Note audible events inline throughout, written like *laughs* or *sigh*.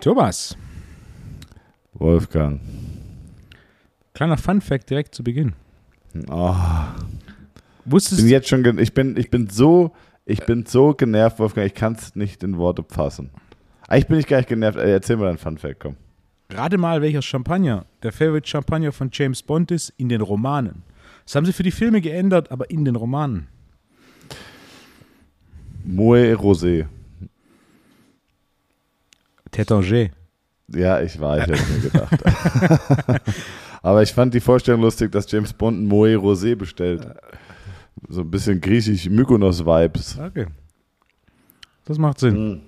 Thomas, Wolfgang. kleiner Fun-Fact direkt zu Beginn. Oh, Wusstest bin jetzt schon, ich bin, ich bin so, ich bin so genervt, Wolfgang, ich kann es nicht in Worte fassen. Eigentlich bin ich gar nicht genervt. Ey, erzähl mir dein Fun Fact, komm. rate mal, welcher Champagner der Favorite Champagner von James Bond ist in den Romanen. Das haben sie für die Filme geändert, aber in den Romanen. Moe Rosé. Tétanger. Ja, ich war, ich hätte mir gedacht. *laughs* Aber ich fand die Vorstellung lustig, dass James Bond ein Moe Rosé bestellt. So ein bisschen griechisch Mykonos-Vibes. Okay. Das macht Sinn.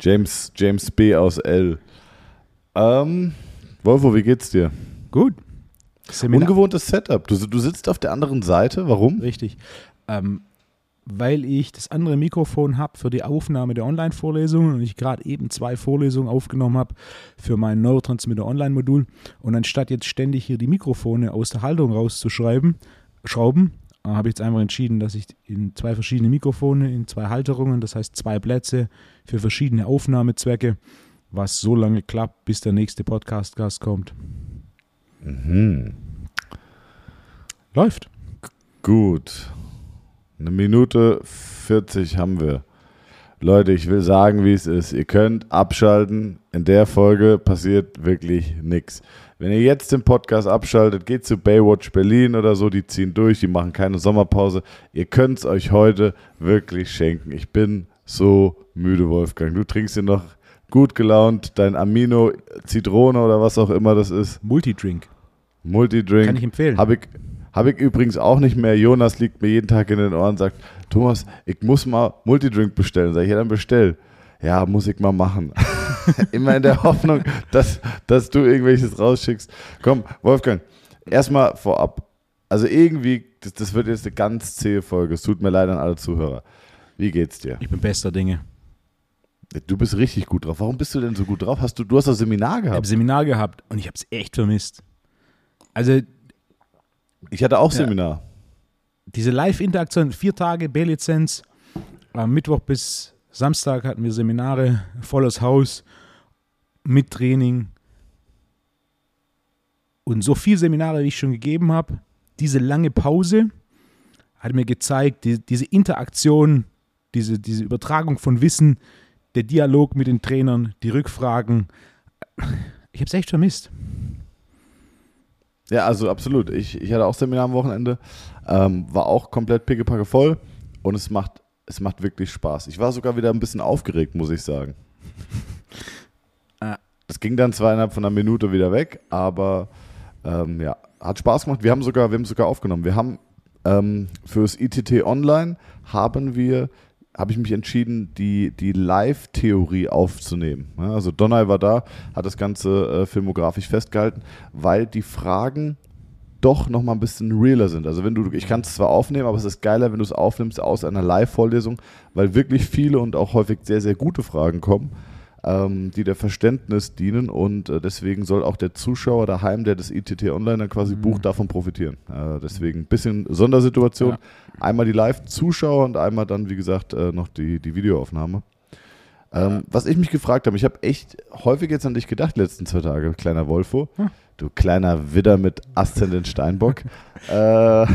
James, James B. aus L. Ähm, Wolfo, wie geht's dir? Gut. Seminar. Ungewohntes Setup. Du, du sitzt auf der anderen Seite. Warum? Richtig. Ähm, weil ich das andere Mikrofon habe für die Aufnahme der Online-Vorlesungen und ich gerade eben zwei Vorlesungen aufgenommen habe für mein Neurotransmitter Online-Modul. Und anstatt jetzt ständig hier die Mikrofone aus der Halterung rauszuschreiben, schrauben, äh, habe ich jetzt einfach entschieden, dass ich in zwei verschiedene Mikrofone, in zwei Halterungen, das heißt zwei Plätze für verschiedene Aufnahmezwecke, was so lange klappt, bis der nächste Podcast-Gast kommt. Mhm. Läuft. Gut. Eine Minute 40 haben wir. Leute, ich will sagen, wie es ist. Ihr könnt abschalten. In der Folge passiert wirklich nichts. Wenn ihr jetzt den Podcast abschaltet, geht zu Baywatch Berlin oder so. Die ziehen durch, die machen keine Sommerpause. Ihr könnt es euch heute wirklich schenken. Ich bin so müde, Wolfgang. Du trinkst dir noch gut gelaunt dein Amino, Zitrone oder was auch immer das ist. Multidrink. Multidrink. Kann ich empfehlen. Habe ich, hab ich übrigens auch nicht mehr. Jonas liegt mir jeden Tag in den Ohren und sagt, Thomas, ich muss mal Multidrink bestellen. Sag ich, ja, dann bestell. Ja, muss ich mal machen. *laughs* Immer in der Hoffnung, dass, dass du irgendwelches rausschickst. Komm, Wolfgang, erstmal vorab. Also irgendwie, das, das wird jetzt eine ganz zähe Folge. Es tut mir leid an alle Zuhörer. Wie geht's dir? Ich bin bester Dinge. Du bist richtig gut drauf. Warum bist du denn so gut drauf? Hast du, du hast das Seminar Ich habe gehabt. Seminar gehabt und ich habe es echt vermisst. Also Ich hatte auch Ja. Seminar. diese Live-Interaktion, vier Tage B-Lizenz, am Mittwoch bis Samstag hatten wir Seminare, volles Haus, mit Training. Und so viele Seminare, wie ich schon gegeben habe, diese lange Pause hat mir gezeigt, die, diese Interaktion, diese, diese Übertragung von Wissen, der Dialog mit den Trainern, die Rückfragen. Ich habe es echt vermisst. Ja, also absolut. Ich, ich hatte auch Seminar am Wochenende, ähm, war auch komplett pickepacke voll und es macht, es macht wirklich Spaß. Ich war sogar wieder ein bisschen aufgeregt, muss ich sagen. *laughs* Ah. Es ging dann zwar innerhalb von einer Minute wieder weg, aber ähm, ja, hat Spaß gemacht. Wir haben sogar, wir haben sogar aufgenommen. Wir haben ähm, fürs ITT Online haben wir, habe ich mich entschieden, die, die Live-Theorie aufzunehmen. Ja, also Donai war da, hat das Ganze äh, filmografisch festgehalten, weil die Fragen doch noch mal ein bisschen realer sind. Also wenn du, ich kann es zwar aufnehmen, aber es ist geiler, wenn du es aufnimmst aus einer Live-Vorlesung, weil wirklich viele und auch häufig sehr, sehr gute Fragen kommen, ähm, die der Verständnis dienen und äh, deswegen soll auch der Zuschauer daheim, der das ITT Online dann quasi Mhm. bucht, davon profitieren. Äh, deswegen ein bisschen Sondersituation. Ja. Einmal die Live-Zuschauer und einmal dann, wie gesagt, äh, noch die, die Videoaufnahme. Ähm, was ich mich gefragt habe, ich habe echt häufig jetzt an dich gedacht, letzten zwei Tage, kleiner Wolfo. Hm. Du kleiner Widder mit Aszendent Steinbock. *laughs* äh,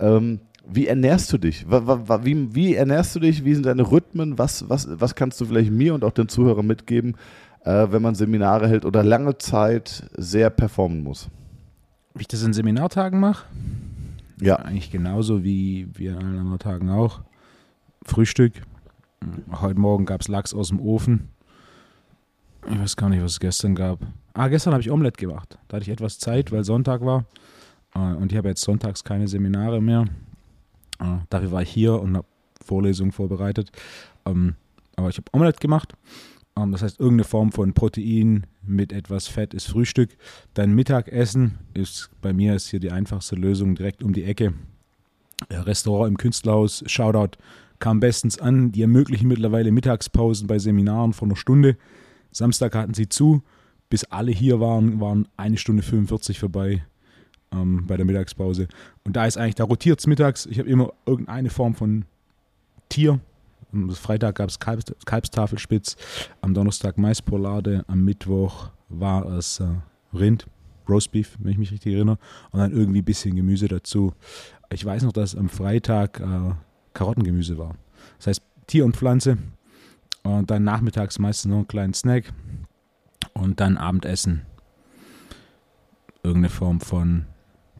ähm, wie ernährst du dich? Wie, wie ernährst du dich? Wie sind deine Rhythmen? Was, was, was kannst du vielleicht mir und auch den Zuhörern mitgeben, äh, wenn man Seminare hält oder lange Zeit sehr performen muss? Wie ich das in Seminartagen mache, Ja. eigentlich genauso wie wir an allen anderen Tagen auch. Frühstück. Heute Morgen gab es Lachs aus dem Ofen. Ich weiß gar nicht, was es gestern gab. Ah, gestern habe ich Omelette gemacht. Da hatte ich etwas Zeit, weil Sonntag war. Äh, Und ich habe jetzt sonntags keine Seminare mehr. Äh, Dafür war ich hier und habe Vorlesungen vorbereitet. Ähm, Aber ich habe Omelette gemacht. Ähm, Das heißt, irgendeine Form von Protein mit etwas Fett ist Frühstück. Dann Mittagessen ist bei mir ist hier die einfachste Lösung direkt um die Ecke. Ja, Restaurant im Künstlerhaus, Shoutout, kam bestens an. Die ermöglichen mittlerweile Mittagspausen bei Seminaren von einer Stunde. Samstag hatten sie zu. Bis alle hier waren, waren eine Stunde 45 vorbei ähm, bei der Mittagspause. Und da ist eigentlich, da rotiert es mittags. Ich habe immer irgendeine Form von Tier. Am Freitag gab es Kalbs, Kalbstafelspitz, am Donnerstag Maisporlade, am Mittwoch war es äh, Rind, Roastbeef, wenn ich mich richtig erinnere, und dann irgendwie ein bisschen Gemüse dazu. Ich weiß noch, dass am Freitag äh, Karottengemüse war. Das heißt Tier und Pflanze und dann nachmittags meistens noch einen kleinen Snack und dann Abendessen. Irgendeine Form von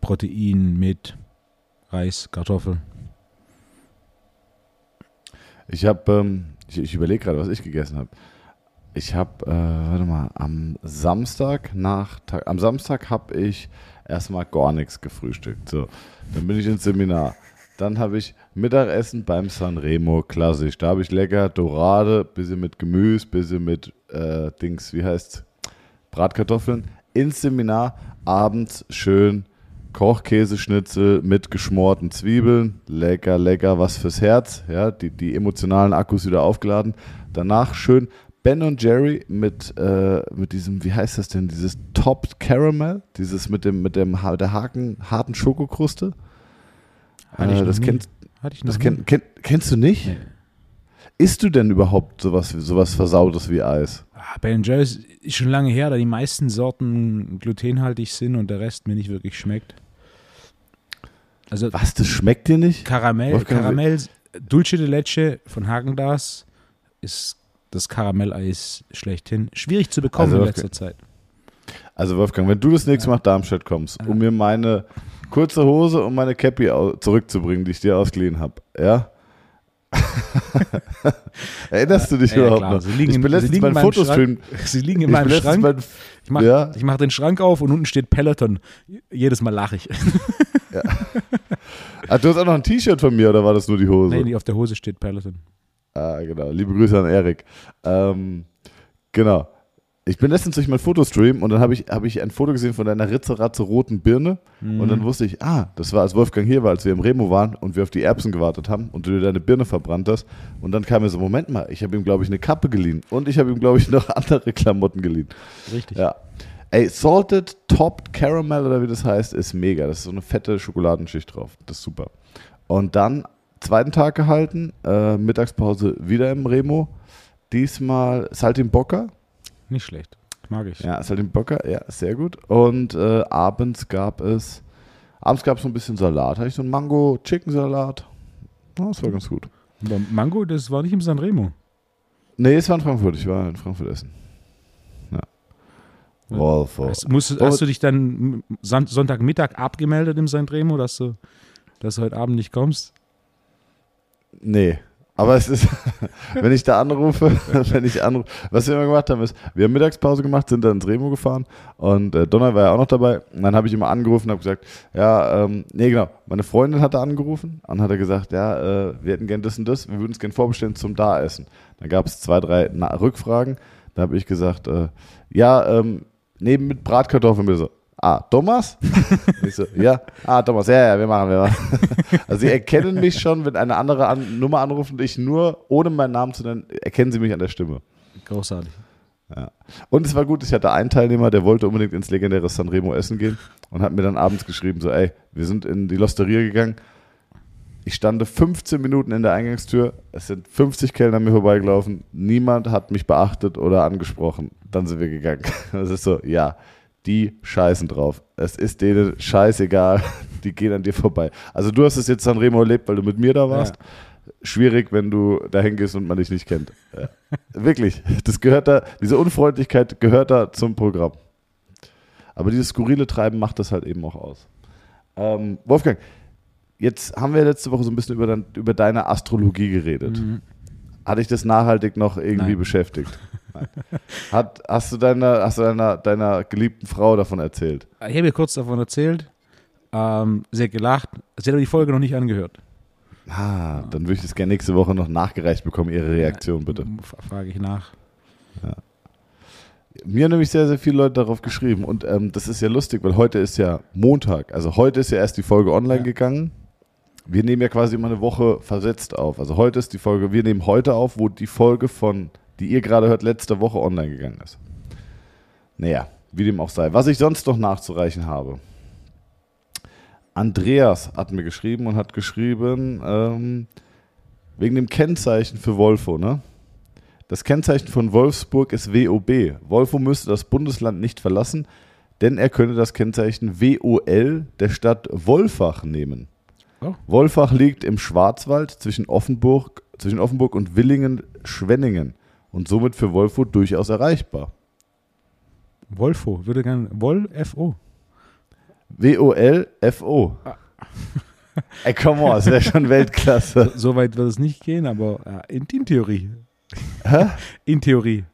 Protein mit Reis, Kartoffel. Ich habe, ähm, ich, ich überlege gerade, was ich gegessen habe. Ich habe, äh, warte mal, am Samstag nach, am Samstag habe ich erstmal gar nichts gefrühstückt. So, dann bin ich ins Seminar. Dann habe ich Mittagessen beim Sanremo, klassisch. Da habe ich lecker Dorade, bisschen mit Gemüse, bisschen mit äh, Dings, wie heißt Bratkartoffeln. Ins Seminar, abends schön Kochkäseschnitzel mit geschmorten Zwiebeln. Lecker, lecker, was fürs Herz. Ja, die, die emotionalen Akkus wieder aufgeladen. Danach schön Ben und Jerry mit, äh, mit diesem, wie heißt das denn, dieses Topped Caramel, dieses mit dem, mit dem der Haken, harten Schokokruste. Hatte Äh, das kennst, Hatte ich das kenn, kenn, kennst du nicht? Nee. Isst du denn überhaupt sowas, sowas Versautes wie Eis? Ah, Ben Jerry's ist schon lange her, da die meisten Sorten glutenhaltig sind und der Rest mir nicht wirklich schmeckt. Also Was, das schmeckt dir nicht? Karamell, Wolfgang, Karamell, Dulce de Leche von Hagendas ist das Karamelleis schlechthin. Schwierig zu bekommen Also in letzter Zeit. Also Wolfgang, wenn du das nächste Mal nach Darmstadt kommst, um mir meine kurze Hose und meine Cappy zurückzubringen, die ich dir ausgeliehen habe, ja? *laughs* Erinnerst du dich Ja, ja, überhaupt klar. noch? Sie liegen ich in- bin letztens meinem Fotostream. Sie liegen in meinem Schrank. beim, Ich mache Ja. mach den Schrank auf und unten steht Peloton. Jedes Mal lache ich. ah, du hast auch noch ein T-Shirt von mir, oder war das nur die Hose? nee, nee, auf der Hose steht Peloton. Ah, genau. Liebe Grüße an Erik. Ähm, genau. Ich bin letztens durch meinen Fotostream und dann habe ich, hab ich ein Foto gesehen von deiner ritzeratze roten Birne und Mhm. dann wusste ich, ah, das war als Wolfgang hier war, als wir im Remo waren und wir auf die Erbsen gewartet haben und du dir deine Birne verbrannt hast und dann kam mir so, Moment mal, ich habe ihm, glaube ich, eine Kappe geliehen und ich habe ihm, glaube ich, noch *laughs* andere Klamotten geliehen. Richtig. Ja. Ey, Salted Topped Caramel oder wie das heißt, ist mega. Das ist so eine fette Schokoladenschicht drauf. Das ist super. Und dann zweiten Tag gehalten, äh, Mittagspause wieder im Remo. Diesmal Saltimbocca. Nicht schlecht. Mag ich. Ja, Saltimbocca, ja, sehr gut. Und äh, abends gab es, abends gab es so ein bisschen Salat. Hatte ich so einen Mango-Chicken-Salat. Ja, das war ganz gut. Aber Mango, das war nicht im Sanremo. Nee, es war in Frankfurt. Ich war in Frankfurt essen. Ja. Wolf, Hast, musst, Oh. hast du dich dann Son- Sonntagmittag abgemeldet im Sanremo, dass du, dass du heute Abend nicht kommst? Nee. Aber es ist, *laughs* wenn ich da anrufe, *laughs* wenn ich anrufe, was wir immer gemacht haben, ist, wir haben Mittagspause gemacht, sind dann ins Remo gefahren und äh, Donner war ja auch noch dabei. Und dann habe ich immer angerufen und habe gesagt, ja, ähm, nee, genau, meine Freundin hatte angerufen und hat gesagt, ja, äh, wir hätten gern das und das, wir würden es gern vorbestellen zum Da-Essen. Dann gab es zwei, drei Na Rückfragen. Da habe ich gesagt, äh, ja, ähm, neben mit Bratkartoffeln bitte. Ah, Thomas? *laughs* ich so, ja. Ah, Thomas, ja, ja, wir machen, wir machen. *laughs* Also sie erkennen mich schon, wenn eine andere an Nummer anruft und ich nur, ohne meinen Namen zu nennen, erkennen sie mich an der Stimme. Großartig. Ja. Und es war gut, ich hatte einen Teilnehmer, der wollte unbedingt ins legendäre Sanremo essen gehen und hat mir dann abends geschrieben, so, ey, wir sind in die Losteria gegangen. Ich stande 15 Minuten in der Eingangstür, es sind 50 Kellner an mir vorbeigelaufen, niemand hat mich beachtet oder angesprochen. Dann sind wir gegangen. *laughs* Das ist so, ja, die scheißen drauf. Es ist denen scheißegal, *laughs* die gehen an dir vorbei. Also du hast es jetzt Sanremo erlebt, weil du mit mir da warst. Schwierig, wenn du dahin gehst und man dich nicht kennt. Ja. *laughs* Wirklich, das gehört da, diese Unfreundlichkeit gehört da zum Programm. Aber dieses skurrile Treiben macht das halt eben auch aus. Ähm, Wolfgang, jetzt haben wir letzte Woche so ein bisschen über, dein, über deine Astrologie geredet. Mhm. Hat dich das nachhaltig noch irgendwie Nein. beschäftigt? *laughs* Nein. Hat, hast du, deiner, hast du deiner, deiner geliebten Frau davon erzählt? Ich habe ihr kurz davon erzählt. Ähm, sie hat gelacht. Sie hat aber die Folge noch nicht angehört. Ah, dann würde ich das gerne nächste Woche noch nachgereicht bekommen, Ihre Reaktion bitte. Frage ich nach. Mir haben nämlich sehr, sehr viele Leute darauf geschrieben und ähm, das ist ja lustig, weil heute ist ja Montag. Also heute ist ja erst die Folge online Ja. gegangen. Wir nehmen ja quasi immer eine Woche versetzt auf. Also heute ist die Folge, wir nehmen heute auf, wo die Folge von, die ihr gerade hört, letzte Woche online gegangen ist. Naja, wie dem auch sei. Was ich sonst noch nachzureichen habe. Andreas hat mir geschrieben und hat geschrieben, ähm, wegen dem Kennzeichen für Wolfo, ne? Das Kennzeichen von Wolfsburg ist WOB. Wolfo müsste das Bundesland nicht verlassen, denn er könnte das Kennzeichen WOL der Stadt Wolfach nehmen. Oh. Wolfach liegt im Schwarzwald zwischen Offenburg, zwischen Offenburg und Willingen-Schwenningen und somit für Wolfo durchaus erreichbar. Wolfo, würde gerne. Wol, F-O. W-O-L-F-O. Ey, come on, das wäre schon Weltklasse. So weit wird es nicht gehen, aber äh, in, in Theorie. Hä? In Theorie.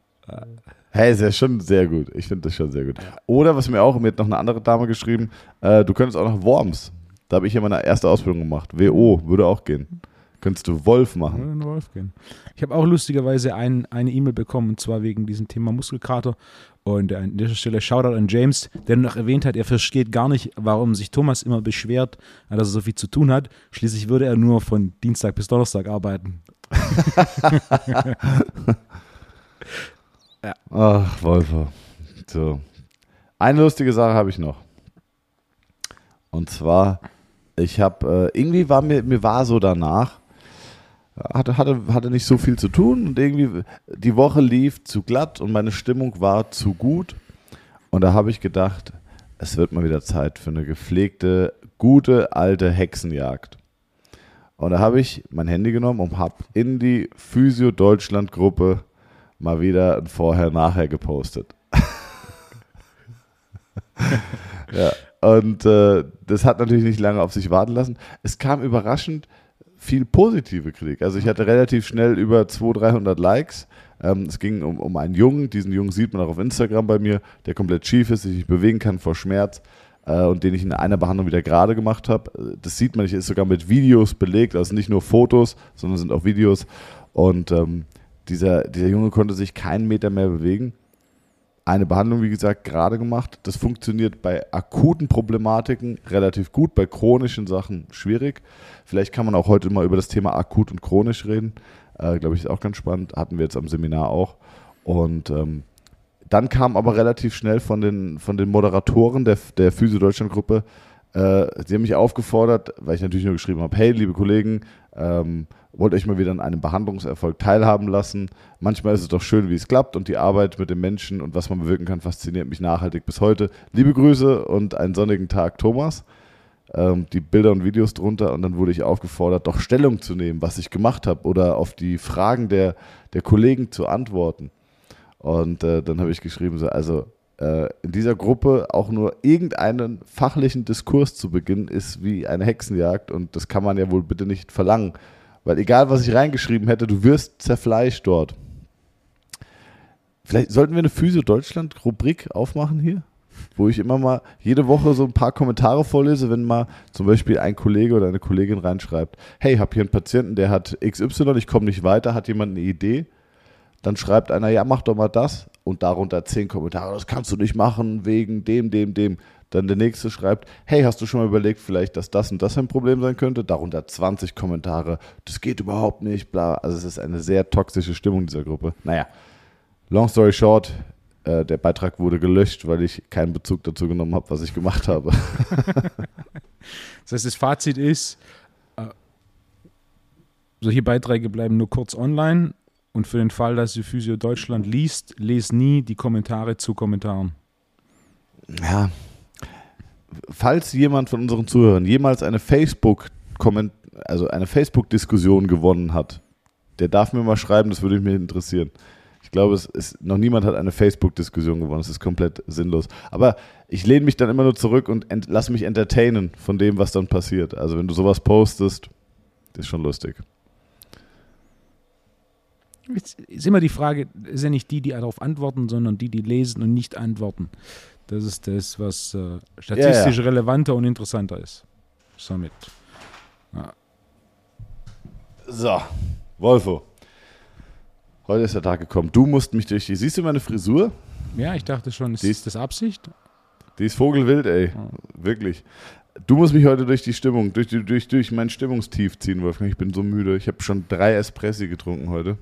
Hey, ist ja schon sehr gut. Ich finde das schon sehr gut. Oder was mir auch, mir hat noch eine andere Dame geschrieben, äh, du könntest auch nach Worms. Da habe ich ja meine erste Ausbildung gemacht. WO würde auch gehen. Könntest du Wolf machen. In Wolf gehen. Ich habe auch lustigerweise ein, eine E-Mail bekommen, und zwar wegen diesem Thema Muskelkater. Und an dieser Stelle Shoutout an James, der noch erwähnt hat, er versteht gar nicht, warum sich Thomas immer beschwert, dass er so viel zu tun hat. Schließlich würde er nur von Dienstag bis Donnerstag arbeiten. *laughs* Ach, Wolfer. So. Eine lustige Sache habe ich noch. Und zwar, ich habe, äh, irgendwie war mir, mir war so danach, hatte, hatte, hatte nicht so viel zu tun und irgendwie die Woche lief zu glatt und meine Stimmung war zu gut. Und da habe ich gedacht, es wird mal wieder Zeit für eine gepflegte, gute, alte Hexenjagd. Und da habe ich mein Handy genommen und habe in die Physio Deutschland Gruppe mal wieder ein Vorher-Nachher gepostet. *laughs* ja, und äh, das hat natürlich nicht lange auf sich warten lassen. Es kam überraschend viel positive Kritik. Also ich hatte relativ schnell über 200, 300 Likes. Ähm, es ging um, um einen Jungen, diesen Jungen sieht man auch auf Instagram bei mir, der komplett schief ist, sich nicht bewegen kann vor Schmerz äh, und den ich in einer Behandlung wieder gerade gemacht habe. Das sieht man, ich ist sogar mit Videos belegt, also nicht nur Fotos, sondern sind auch Videos. Und ähm, dieser, dieser Junge konnte sich keinen Meter mehr bewegen. Eine Behandlung, wie gesagt, gerade gemacht. Das funktioniert bei akuten Problematiken relativ gut, bei chronischen Sachen schwierig. Vielleicht kann man auch heute mal über das Thema akut und chronisch reden. Äh, Glaube ich, ist auch ganz spannend. Hatten wir jetzt am Seminar auch. Und ähm, dann kam aber relativ schnell von den, von den Moderatoren der, der Physio Deutschland Gruppe, äh, sie haben mich aufgefordert, weil ich natürlich nur geschrieben habe, hey, liebe Kollegen, ähm, wollt euch mal wieder an einem Behandlungserfolg teilhaben lassen. Manchmal ist es doch schön, wie es klappt und die Arbeit mit den Menschen und was man bewirken kann, fasziniert mich nachhaltig bis heute. Liebe Grüße und einen sonnigen Tag, Thomas. Ähm, die Bilder und Videos drunter und dann wurde ich aufgefordert, doch Stellung zu nehmen, was ich gemacht habe oder auf die Fragen der, der Kollegen zu antworten. Und äh, dann habe ich geschrieben, so, also äh, in dieser Gruppe auch nur irgendeinen fachlichen Diskurs zu beginnen, ist wie eine Hexenjagd und das kann man ja wohl bitte nicht verlangen. Weil egal, was ich reingeschrieben hätte, du wirst zerfleischt dort. Vielleicht sollten wir eine Physio Deutschland-Rubrik aufmachen hier, wo ich immer mal jede Woche so ein paar Kommentare vorlese, wenn mal zum Beispiel ein Kollege oder eine Kollegin reinschreibt, hey, hab hier einen Patienten, der hat XY, ich komme nicht weiter, hat jemand eine Idee? Dann schreibt einer, ja, mach doch mal das und darunter zehn Kommentare, das kannst du nicht machen wegen dem, dem, dem. Dann der nächste schreibt, hey, hast du schon mal überlegt, vielleicht, dass das und das ein Problem sein könnte? Darunter 20 Kommentare, das geht überhaupt nicht, bla. Also es ist eine sehr toxische Stimmung dieser Gruppe. Naja, long story short, äh, der Beitrag wurde gelöscht, weil ich keinen Bezug dazu genommen habe, was ich gemacht habe. *laughs* Das heißt, das Fazit ist, äh, solche Beiträge bleiben nur kurz online und für den Fall, dass die Physio Deutschland liest, lest nie die Kommentare zu Kommentaren. ja, falls jemand von unseren Zuhörern jemals eine Facebook also eine Facebook-Diskussion gewonnen hat, der darf mir mal schreiben, das würde mich interessieren. Ich glaube, es ist, noch niemand hat eine Facebook-Diskussion gewonnen. Das ist komplett sinnlos. Aber ich lehne mich dann immer nur zurück und ent, lass mich entertainen von dem, was dann passiert. Also wenn du sowas postest, ist schon lustig. Jetzt ist immer die Frage, ist ja nicht die, die darauf antworten, sondern die, die lesen und nicht antworten. Das ist das, was äh, statistisch Ja, relevanter und interessanter ist. Somit. So, Wolfo. Heute ist der Tag gekommen. Du musst mich durch die. Siehst du meine Frisur? Ja, ich dachte schon, ist Die ist- das Absicht? Die ist vogelwild, ey. Wirklich. Du musst mich heute durch die Stimmung, durch, die, durch, durch mein Stimmungstief ziehen, Wolfgang. Ich bin so müde. Ich habe schon drei Espressi getrunken heute.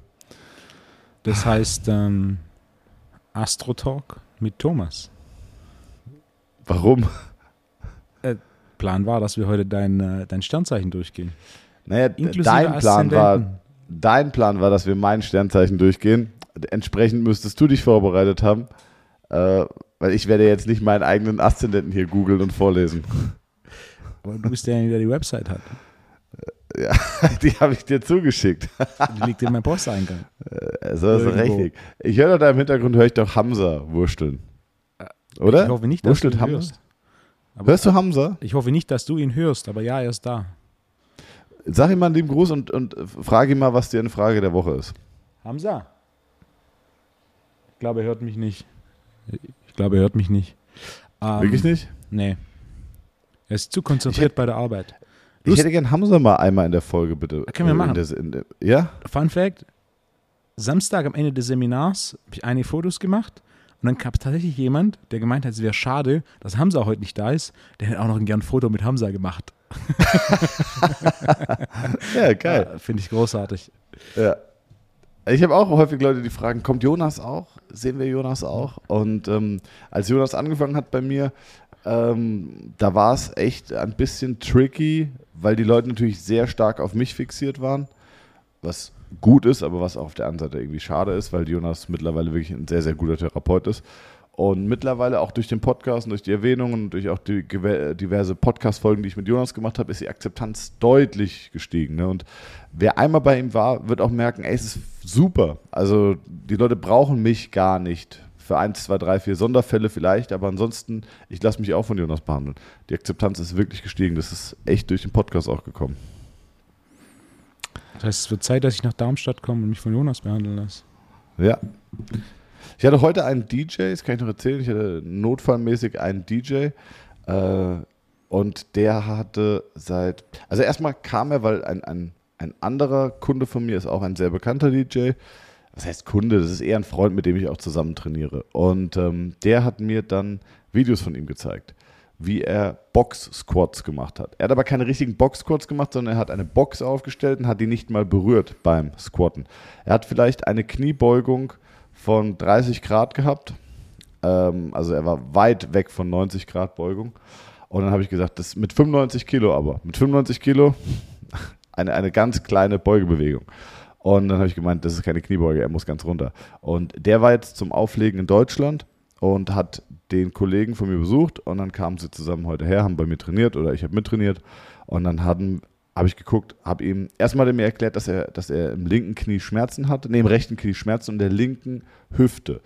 Das heißt ähm, Astro Talk mit Thomas. Warum? Plan war, dass wir heute dein, äh, dein Sternzeichen durchgehen. Naja, Inklusive dein Plan war, dein Plan war, dass wir mein Sternzeichen durchgehen. Entsprechend müsstest du dich vorbereitet haben, äh, weil ich werde jetzt nicht meinen eigenen Aszendenten hier googeln und vorlesen. Aber du bist derjenige, der die Website hat. Ja, *laughs* die habe ich dir zugeschickt. Die liegt in meinem Posteingang. So ist Irgendwo. richtig. Ich höre da im Hintergrund, höre ich doch Hamza wursteln. Oder? Ich hoffe nicht, dass Wurschtelt du ihn Hamza? hörst. Aber Hörst du Hamza? ich hoffe nicht, dass du ihn hörst, aber ja, er ist da. Sag ihm mal einen lieben Gruß und, und frage ihn mal, was dir eine Frage der Woche ist. Hamza? Ich glaube, er hört mich nicht. Ich glaube, er hört mich nicht. Ähm, Wirklich nicht? Nee. Er ist zu konzentriert bei der Arbeit. Ich Lust- hätte gern Hamza mal einmal in der Folge, bitte. Können wir Äh, machen. Der, der, ja? Fun Fact: Samstag am Ende des Seminars habe ich einige Fotos gemacht und dann gab es tatsächlich jemand, der gemeint hat, es wäre schade, dass Hamza heute nicht da ist. Der hätte auch noch gern ein Foto mit Hamza gemacht. *laughs* Ja, geil. Ja, Finde ich großartig. Ja. Ich habe auch häufig Leute, die fragen, kommt Jonas auch? Sehen wir Jonas auch? Und ähm, als Jonas angefangen hat bei mir, ähm, da war es echt ein bisschen tricky, weil die Leute natürlich sehr stark auf mich fixiert waren, was gut ist, aber was auch auf der anderen Seite irgendwie schade ist, weil Jonas mittlerweile wirklich ein sehr, sehr guter Therapeut ist. Und mittlerweile auch durch den Podcast und durch die Erwähnungen und durch auch die diverse Podcast-Folgen, die ich mit Jonas gemacht habe, ist die Akzeptanz deutlich gestiegen. Ne? Und wer einmal bei ihm war, wird auch merken, ey, es ist super. Also die Leute brauchen mich gar nicht. Für eins, zwei, drei, vier Sonderfälle vielleicht, aber ansonsten, ich lasse mich auch von Jonas behandeln. Die Akzeptanz ist wirklich gestiegen. Das ist echt durch den Podcast auch gekommen. Das heißt, es wird Zeit, dass ich nach Darmstadt komme und mich von Jonas behandeln lasse. Ja. Ich hatte heute einen DJ, das kann ich noch erzählen. Ich hatte notfallmäßig einen DJ. Äh, und der hatte seit. Also erstmal kam er, weil ein, ein, ein anderer Kunde von mir ist auch ein sehr bekannter DJ. Was heißt Kunde? Das ist eher ein Freund, mit dem ich auch zusammen trainiere. Und ähm, der hat mir dann Videos von ihm gezeigt, wie er Box-Squats gemacht hat. Er hat aber keine richtigen Box-Squats gemacht, sondern er hat eine Box aufgestellt und hat die nicht mal berührt beim Squatten. Er hat vielleicht eine Kniebeugung von 30 Grad gehabt. Ähm, also er war weit weg von 90 Grad Beugung. Und dann habe ich gesagt, das mit 95 Kilo aber. Mit 95 Kilo *laughs* eine, eine ganz kleine Beugebewegung. Und dann habe ich gemeint, das ist keine Kniebeuge, er muss ganz runter. Und der war jetzt zum Auflegen in Deutschland und hat den Kollegen von mir besucht und dann kamen sie zusammen heute her, haben bei mir trainiert oder ich habe mittrainiert und dann hatten habe ich geguckt, habe ihm erstmal er mir erklärt, dass er, dass er im linken Knie Schmerzen hatte, nee, im rechten Knie Schmerzen und der linken Hüfte.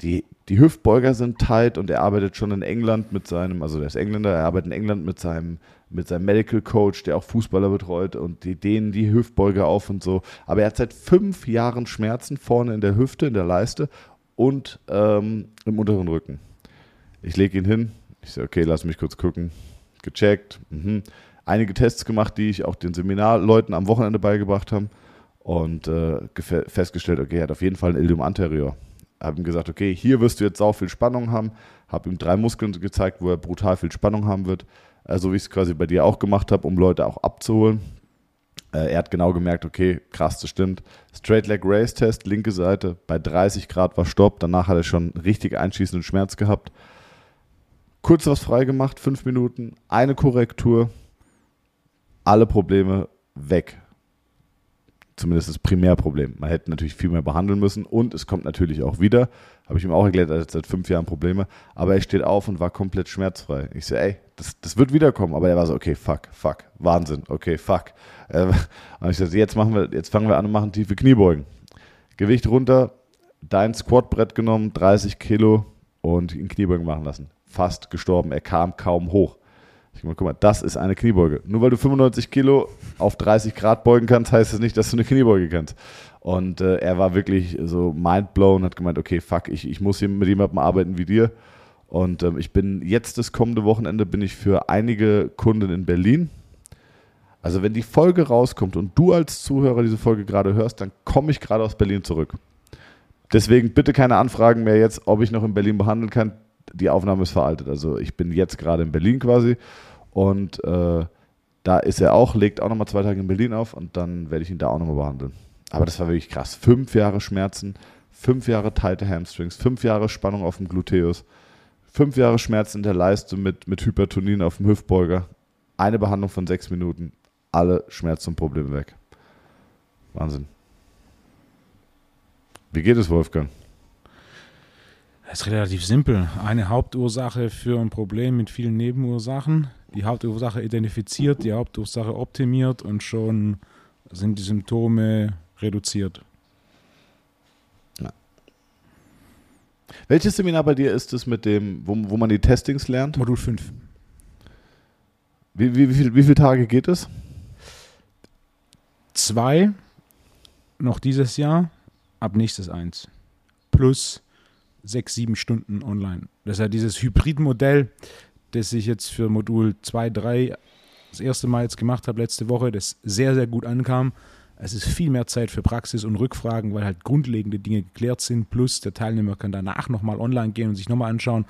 Die, die Hüftbeuger sind tight und er arbeitet schon in England mit seinem, also der ist Engländer, er arbeitet in England mit seinem, mit seinem Medical Coach, der auch Fußballer betreut und die dehnen die Hüftbeuger auf und so. Aber er hat seit fünf Jahren Schmerzen vorne in der Hüfte, in der Leiste und ähm, im unteren Rücken. Ich lege ihn hin, ich sage, okay, lass mich kurz gucken. Gecheckt, mhm. einige Tests gemacht, die ich auch den Seminarleuten am Wochenende beigebracht habe und äh, festgestellt, okay, er hat auf jeden Fall ein Ilium anterior. Habe ihm gesagt, okay, hier wirst du jetzt sau viel Spannung haben. Habe ihm drei Muskeln gezeigt, wo er brutal viel Spannung haben wird. Äh, so wie ich es quasi bei dir auch gemacht habe, um Leute auch abzuholen. Äh, er hat genau gemerkt, okay, krass, das stimmt. Straight Leg Race Test, linke Seite, bei 30 Grad war Stopp. Danach hat er schon richtig einschießenden Schmerz gehabt. Kurz was frei gemacht, fünf Minuten, eine Korrektur, alle Probleme weg. Zumindest das Primärproblem. Man hätte natürlich viel mehr behandeln müssen und es kommt natürlich auch wieder. Habe ich ihm auch erklärt, er hat seit fünf Jahren Probleme. Aber er steht auf und war komplett schmerzfrei. Ich so, ey, das, das wird wiederkommen. Aber er war so, okay, fuck, fuck, Wahnsinn, okay, fuck. *laughs* Und ich so, jetzt, machen wir, jetzt fangen wir an und machen tiefe Kniebeugen. Gewicht runter, dein Squatbrett genommen, 30 Kilo und ihn Kniebeugen machen lassen. Fast gestorben, er kam kaum hoch. Ich meine, guck mal, das ist eine Kniebeuge. Nur weil du 95 Kilo auf 30 Grad beugen kannst, heißt das nicht, dass du eine Kniebeuge kannst. Und äh, er war wirklich so mindblown, hat gemeint, okay, fuck, ich, ich muss hier mit jemandem arbeiten wie dir. Und ähm, ich bin jetzt das kommende Wochenende bin ich für einige Kunden in Berlin. Also wenn die Folge rauskommt und du als Zuhörer diese Folge gerade hörst, dann komme ich gerade aus Berlin zurück. Deswegen bitte keine Anfragen mehr jetzt, ob ich noch in Berlin behandeln kann. Die Aufnahme ist veraltet. Also ich bin jetzt gerade in Berlin quasi und äh, da ist er auch, legt auch nochmal zwei Tage in Berlin auf und dann werde ich ihn da auch nochmal behandeln. Aber das war wirklich krass. Fünf Jahre Schmerzen, fünf Jahre tighte Hamstrings, fünf Jahre Spannung auf dem Gluteus, fünf Jahre Schmerzen in der Leiste mit, mit Hypertonin auf dem Hüftbeuger, eine Behandlung von sechs Minuten, alle Schmerzen und Probleme weg. Wahnsinn. Wie geht es, Wolfgang? Das ist relativ simpel. Eine Hauptursache für ein Problem mit vielen Nebenursachen. Die Hauptursache identifiziert, die Hauptursache optimiert und schon sind die Symptome reduziert. Welches Seminar bei dir ist es mit dem, wo, wo man die Testings lernt? Modul 5. Wie, wie, wie, viel, wie viele Tage geht es? Zwei noch dieses Jahr, ab nächstes eins. Plus sechs, sieben Stunden online. Das ist ja dieses Hybridmodell, das ich jetzt für Modul 2, 3 das erste Mal jetzt gemacht habe letzte Woche, das sehr, sehr gut ankam. Es ist viel mehr Zeit für Praxis und Rückfragen, weil halt grundlegende Dinge geklärt sind. Plus der Teilnehmer kann danach nochmal online gehen und sich nochmal anschauen.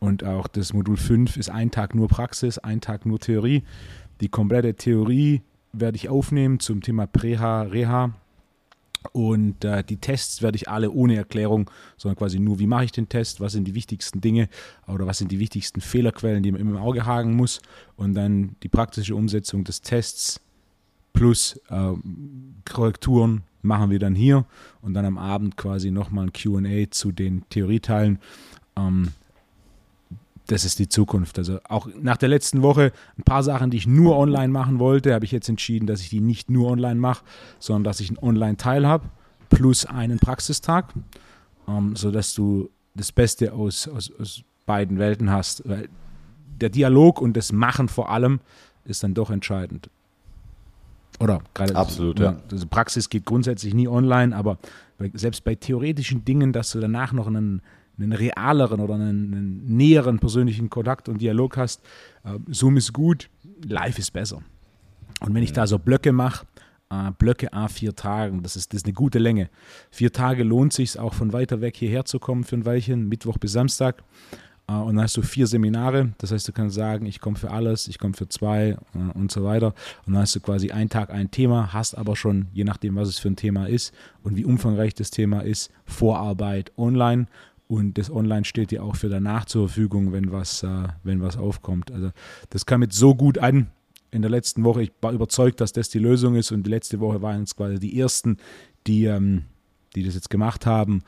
Und auch das Modul 5 ist ein Tag nur Praxis, ein Tag nur Theorie. Die komplette Theorie werde ich aufnehmen zum Thema Preha, Reha. Und äh, die Tests werde ich alle ohne Erklärung, sondern quasi nur, wie mache ich den Test, was sind die wichtigsten Dinge oder was sind die wichtigsten Fehlerquellen, die man im Auge haken muss. Und dann die praktische Umsetzung des Tests plus äh, Korrekturen machen wir dann hier und dann am Abend quasi nochmal ein QA zu den Theorieteilen. Ähm, das ist die Zukunft. Also auch nach der letzten Woche ein paar Sachen, die ich nur online machen wollte, habe ich jetzt entschieden, dass ich die nicht nur online mache, sondern dass ich einen Online-Teil habe plus einen Praxistag, ähm, sodass du das Beste aus, aus, aus beiden Welten hast. Weil der Dialog und das Machen vor allem ist dann doch entscheidend. Oder gerade Absolut, ja. Also Praxis geht grundsätzlich nie online, aber selbst bei theoretischen Dingen, dass du danach noch einen, einen realeren oder einen, einen, näheren persönlichen Kontakt und Dialog hast, äh, Zoom ist gut, live ist besser. Und wenn ich da so Blöcke mache, äh, Blöcke A vier Tagen, das ist, das ist eine gute Länge. Vier Tage lohnt sich auch von weiter weg hierher zu kommen für ein Weilchen, Mittwoch bis Samstag. Äh, und dann hast du vier Seminare. Das heißt, du kannst sagen, ich komme für alles, ich komme für zwei äh, und so weiter. Und dann hast du quasi einen Tag ein Thema, hast aber schon, je nachdem, was es für ein Thema ist und wie umfangreich das Thema ist, Vorarbeit online. Und das Online steht dir auch für danach zur Verfügung, wenn was, äh, wenn was aufkommt. Also das kam jetzt so gut an in der letzten Woche. Ich war überzeugt, dass das die Lösung ist. Und die letzte Woche waren es quasi die ersten, die, ähm, die das jetzt gemacht haben.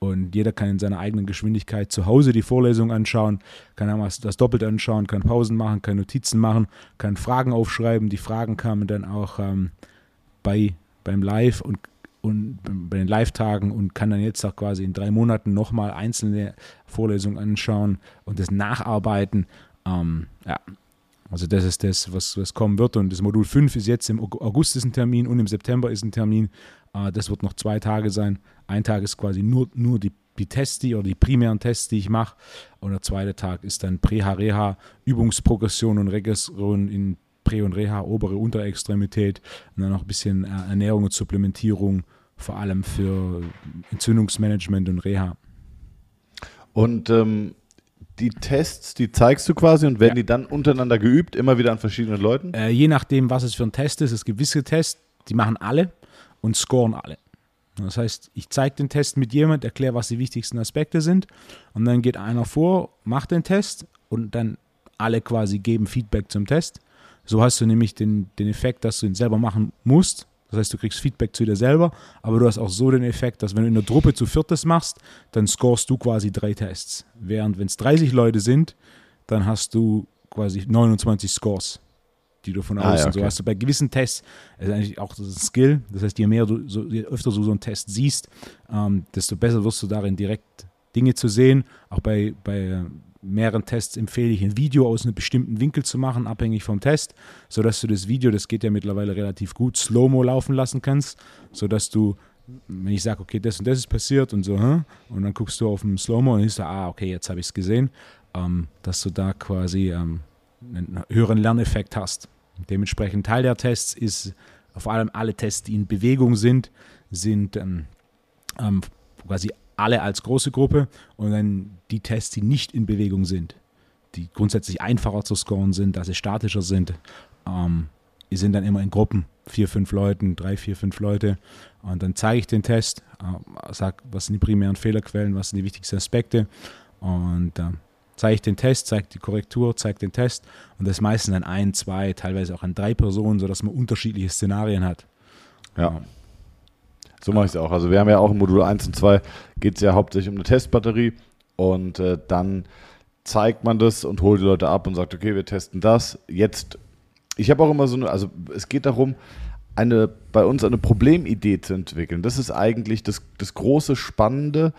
Und jeder kann in seiner eigenen Geschwindigkeit zu Hause die Vorlesung anschauen, kann das doppelt anschauen, kann Pausen machen, kann Notizen machen, kann Fragen aufschreiben. Die Fragen kamen dann auch ähm, bei, beim Live und, und bei den Live-Tagen und kann dann jetzt auch quasi in drei Monaten nochmal einzelne Vorlesungen anschauen und das nacharbeiten. Ähm, ja, also das ist das, was, was kommen wird. Und das Modul 5 ist jetzt im August ist ein Termin und im September ist ein Termin. Äh, das wird noch zwei Tage sein. Ein Tag ist quasi nur, nur die, die Tests, die oder die primären Tests, die ich mache. Und der zweite Tag ist dann Prä-Reha, Übungsprogression und Regression in Prä- und Reha, obere Unterextremität. Und dann noch ein bisschen äh, Ernährung und Supplementierung, vor allem für Entzündungsmanagement und Reha. Und ähm, die Tests, die zeigst du quasi und werden Ja. die dann untereinander geübt, immer wieder an verschiedenen Leuten? Äh, je nachdem, was es für ein Test ist, es gibt gewisse Tests, die machen alle und scoren alle. Das heißt, ich zeige den Test mit jemand, erkläre, was die wichtigsten Aspekte sind und dann geht einer vor, macht den Test und dann alle quasi geben Feedback zum Test. So hast du nämlich den, den Effekt, dass du ihn selber machen musst. Das heißt, du kriegst Feedback zu dir selber, aber du hast auch so den Effekt, dass wenn du in der Truppe zu viertes machst, dann scorest du quasi drei Tests. Während wenn es 30 Leute sind, dann hast du quasi 29 Scores, die du von Ah, außen ja, so okay. hast. Du bei gewissen Tests, ist eigentlich auch das ist ein Skill, das heißt, je mehr du, so, je öfter du so einen Test siehst, ähm, desto besser wirst du darin direkt Dinge zu sehen. Auch bei, bei mehreren Tests empfehle ich, ein Video aus einem bestimmten Winkel zu machen, abhängig vom Test, sodass du das Video, das geht ja mittlerweile relativ gut, Slow-Mo laufen lassen kannst, sodass du, wenn ich sage, okay, das und das ist passiert und so, und dann guckst du auf dem Slow-Mo und siehst ah, okay, jetzt habe ich es gesehen, ähm, dass du da quasi ähm, einen höheren Lerneffekt hast. Dementsprechend Teil der Tests ist vor allem alle Tests, die in Bewegung sind, sind ähm, ähm, quasi alle als große Gruppe und dann die Tests, die nicht in Bewegung sind, die grundsätzlich einfacher zu scoren sind, dass sie statischer sind, ähm, die sind dann immer in Gruppen, vier, fünf Leuten, drei, vier, fünf Leute und dann zeige ich den Test, äh, sage, was sind die primären Fehlerquellen, was sind die wichtigsten Aspekte und äh, zeige ich den Test, zeige die Korrektur, zeige den Test und das meistens an ein, zwei, teilweise auch an drei Personen, sodass man unterschiedliche Szenarien hat. Ja. So mache ich es auch. Also wir haben ja auch im Modul 1 und 2 geht es ja hauptsächlich um eine Testbatterie und äh, dann zeigt man das und holt die Leute ab und sagt, okay, wir testen das. Jetzt, ich habe auch immer so eine, also es geht darum, eine, bei uns eine Problemidee zu entwickeln. Das ist eigentlich das, das große Spannende,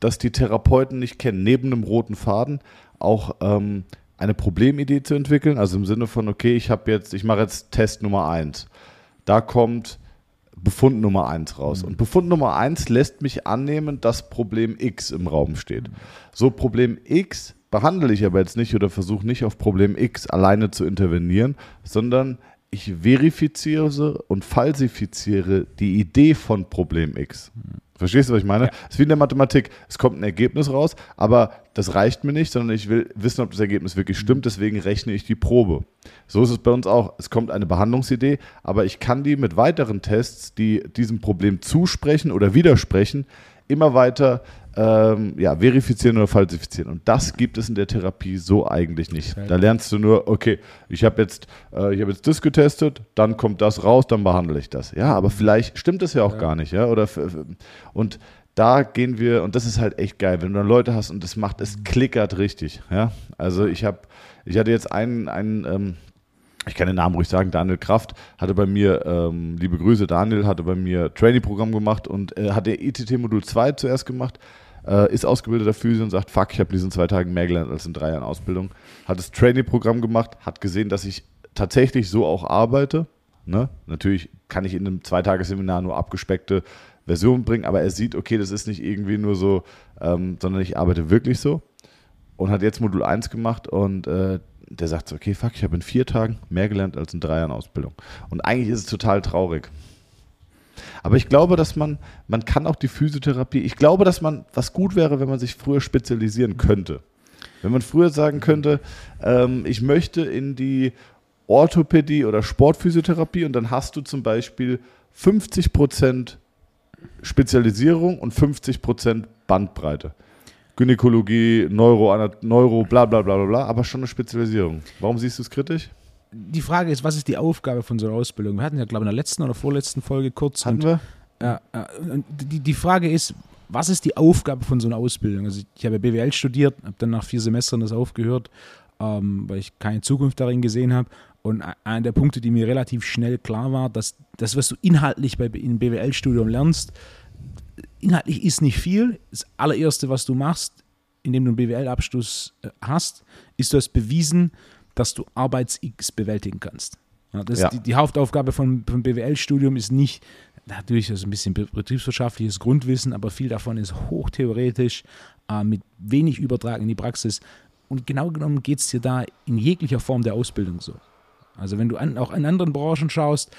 das die Therapeuten nicht kennen. Neben einem roten Faden auch ähm, eine Problemidee zu entwickeln. Also im Sinne von, okay, ich habe jetzt, ich mache jetzt Test Nummer 1. Da kommt Befund Nummer 1 raus. Und Befund Nummer 1 lässt mich annehmen, dass Problem X im Raum steht. So, Problem X behandle ich aber jetzt nicht oder versuche nicht auf Problem X alleine zu intervenieren, sondern ich verifiziere und falsifiziere die Idee von Problem X. Verstehst du, was ich meine? Es ja. ist wie in der Mathematik. Es kommt ein Ergebnis raus, aber das reicht mir nicht, sondern ich will wissen, ob das Ergebnis wirklich stimmt. Deswegen rechne ich die Probe. So ist es bei uns auch. Es kommt eine Behandlungsidee, aber ich kann die mit weiteren Tests, die diesem Problem zusprechen oder widersprechen, immer weiter ähm, ja, verifizieren oder falsifizieren. Und das gibt es in der Therapie so eigentlich nicht. Da lernst du nur, okay, ich habe jetzt, äh, hab jetzt das getestet, dann kommt das raus, dann behandle ich das. Ja, aber vielleicht stimmt es ja auch ja. gar nicht. Ja? Oder, und da gehen wir, und das ist halt echt geil, wenn du dann Leute hast und das macht, es klickert richtig. Ja? Also ich habe, ich hatte jetzt einen, einen ähm, ich kann den Namen ruhig sagen, Daniel Kraft hatte bei mir, ähm, liebe Grüße, Daniel hatte bei mir Trainee-Programm gemacht und äh, hat der ITT Modul 2 zuerst gemacht, äh, ist ausgebildeter Physio und sagt, fuck, ich habe diesen zwei Tagen mehr gelernt als in drei Jahren Ausbildung. Hat das Trainee-Programm gemacht, hat gesehen, dass ich tatsächlich so auch arbeite. Ne? Natürlich kann ich in einem Zweitagesseminar nur abgespeckte Versionen bringen, aber er sieht, okay, das ist nicht irgendwie nur so, ähm, sondern ich arbeite wirklich so und hat jetzt Modul 1 gemacht und äh, der sagt so, okay, fuck, ich habe in vier Tagen mehr gelernt als in drei Jahren Ausbildung. Und eigentlich ist es total traurig. Aber ich glaube, dass man, man kann auch die Physiotherapie, ich glaube, dass man, was gut wäre, wenn man sich früher spezialisieren könnte. Wenn man früher sagen könnte, ähm, ich möchte in die Orthopädie oder Sportphysiotherapie und dann hast du zum Beispiel 50% Spezialisierung und 50% Bandbreite. Gynäkologie, Neuro, Neuro, bla bla bla bla, aber schon eine Spezialisierung. Warum siehst du es kritisch? Die Frage ist, was ist die Aufgabe von so einer Ausbildung? Wir hatten ja, glaube ich, in der letzten oder vorletzten Folge kurz. Hatten und, wir? Ja, äh, die, die Frage ist, was ist die Aufgabe von so einer Ausbildung? Also ich habe BWL studiert, habe dann nach vier Semestern das aufgehört, ähm, weil ich keine Zukunft darin gesehen habe. Und einer der Punkte, die mir relativ schnell klar war, dass das, was du inhaltlich bei, im BWL-Studium lernst, inhaltlich ist nicht viel. Das allererste, was du machst, indem du einen BWL-Abschluss äh, hast, ist, du hast bewiesen, dass du Arbeits-X bewältigen kannst. Ja, ja. Die, die, Hauptaufgabe von, vom BWL-Studium ist nicht, natürlich also ein bisschen betriebswirtschaftliches Grundwissen, aber viel davon ist hochtheoretisch, äh, mit wenig Übertrag in die Praxis. Und genau genommen geht es dir da in jeglicher Form der Ausbildung so. Also wenn du an, auch in anderen Branchen schaust,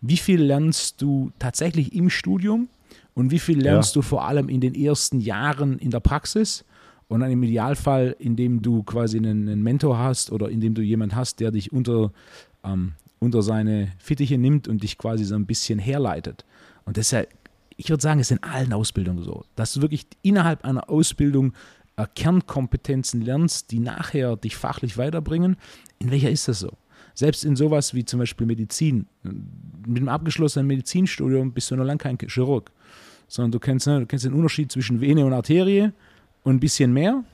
wie viel lernst du tatsächlich im Studium und wie viel lernst ja. du vor allem in den ersten Jahren in der Praxis? Und dann im Idealfall, indem du quasi einen, einen Mentor hast oder indem du jemanden hast, der dich unter, ähm, unter seine Fittiche nimmt und dich quasi so ein bisschen herleitet. Und deshalb, ich würde sagen, es ist in allen Ausbildungen so, dass du wirklich innerhalb einer Ausbildung äh, Kernkompetenzen lernst, die nachher dich fachlich weiterbringen. In welcher ist das so? Selbst in sowas wie zum Beispiel Medizin. Mit einem abgeschlossenen Medizinstudium bist du noch lange kein Chirurg sondern du kennst, ne, du kennst den Unterschied zwischen Vene und Arterie und ein bisschen mehr.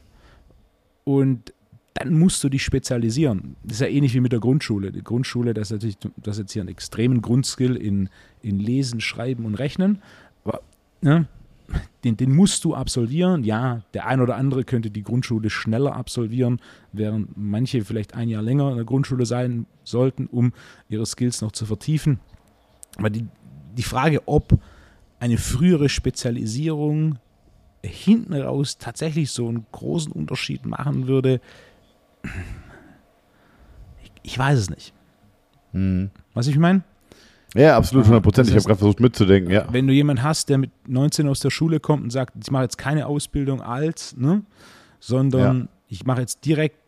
Und dann musst du dich spezialisieren. Das ist ja ähnlich wie mit der Grundschule. Die Grundschule, das ist natürlich, das ist jetzt hier einen extremen Grundskill in, in Lesen, Schreiben und Rechnen. Aber ne, den, den musst du absolvieren. Ja, der ein oder andere könnte die Grundschule schneller absolvieren, während manche vielleicht ein Jahr länger in der Grundschule sein sollten, um ihre Skills noch zu vertiefen. Aber die, die Frage, ob eine frühere Spezialisierung hinten raus tatsächlich so einen großen Unterschied machen würde, ich, ich weiß es nicht. Hm. Was ich meine? Ja, absolut, 100 Prozent. ich habe gerade versucht mitzudenken, ja. Wenn du jemanden hast, der mit 19 aus der Schule kommt und sagt, ich mache jetzt keine Ausbildung als, ne, sondern ja. ich mache jetzt direkt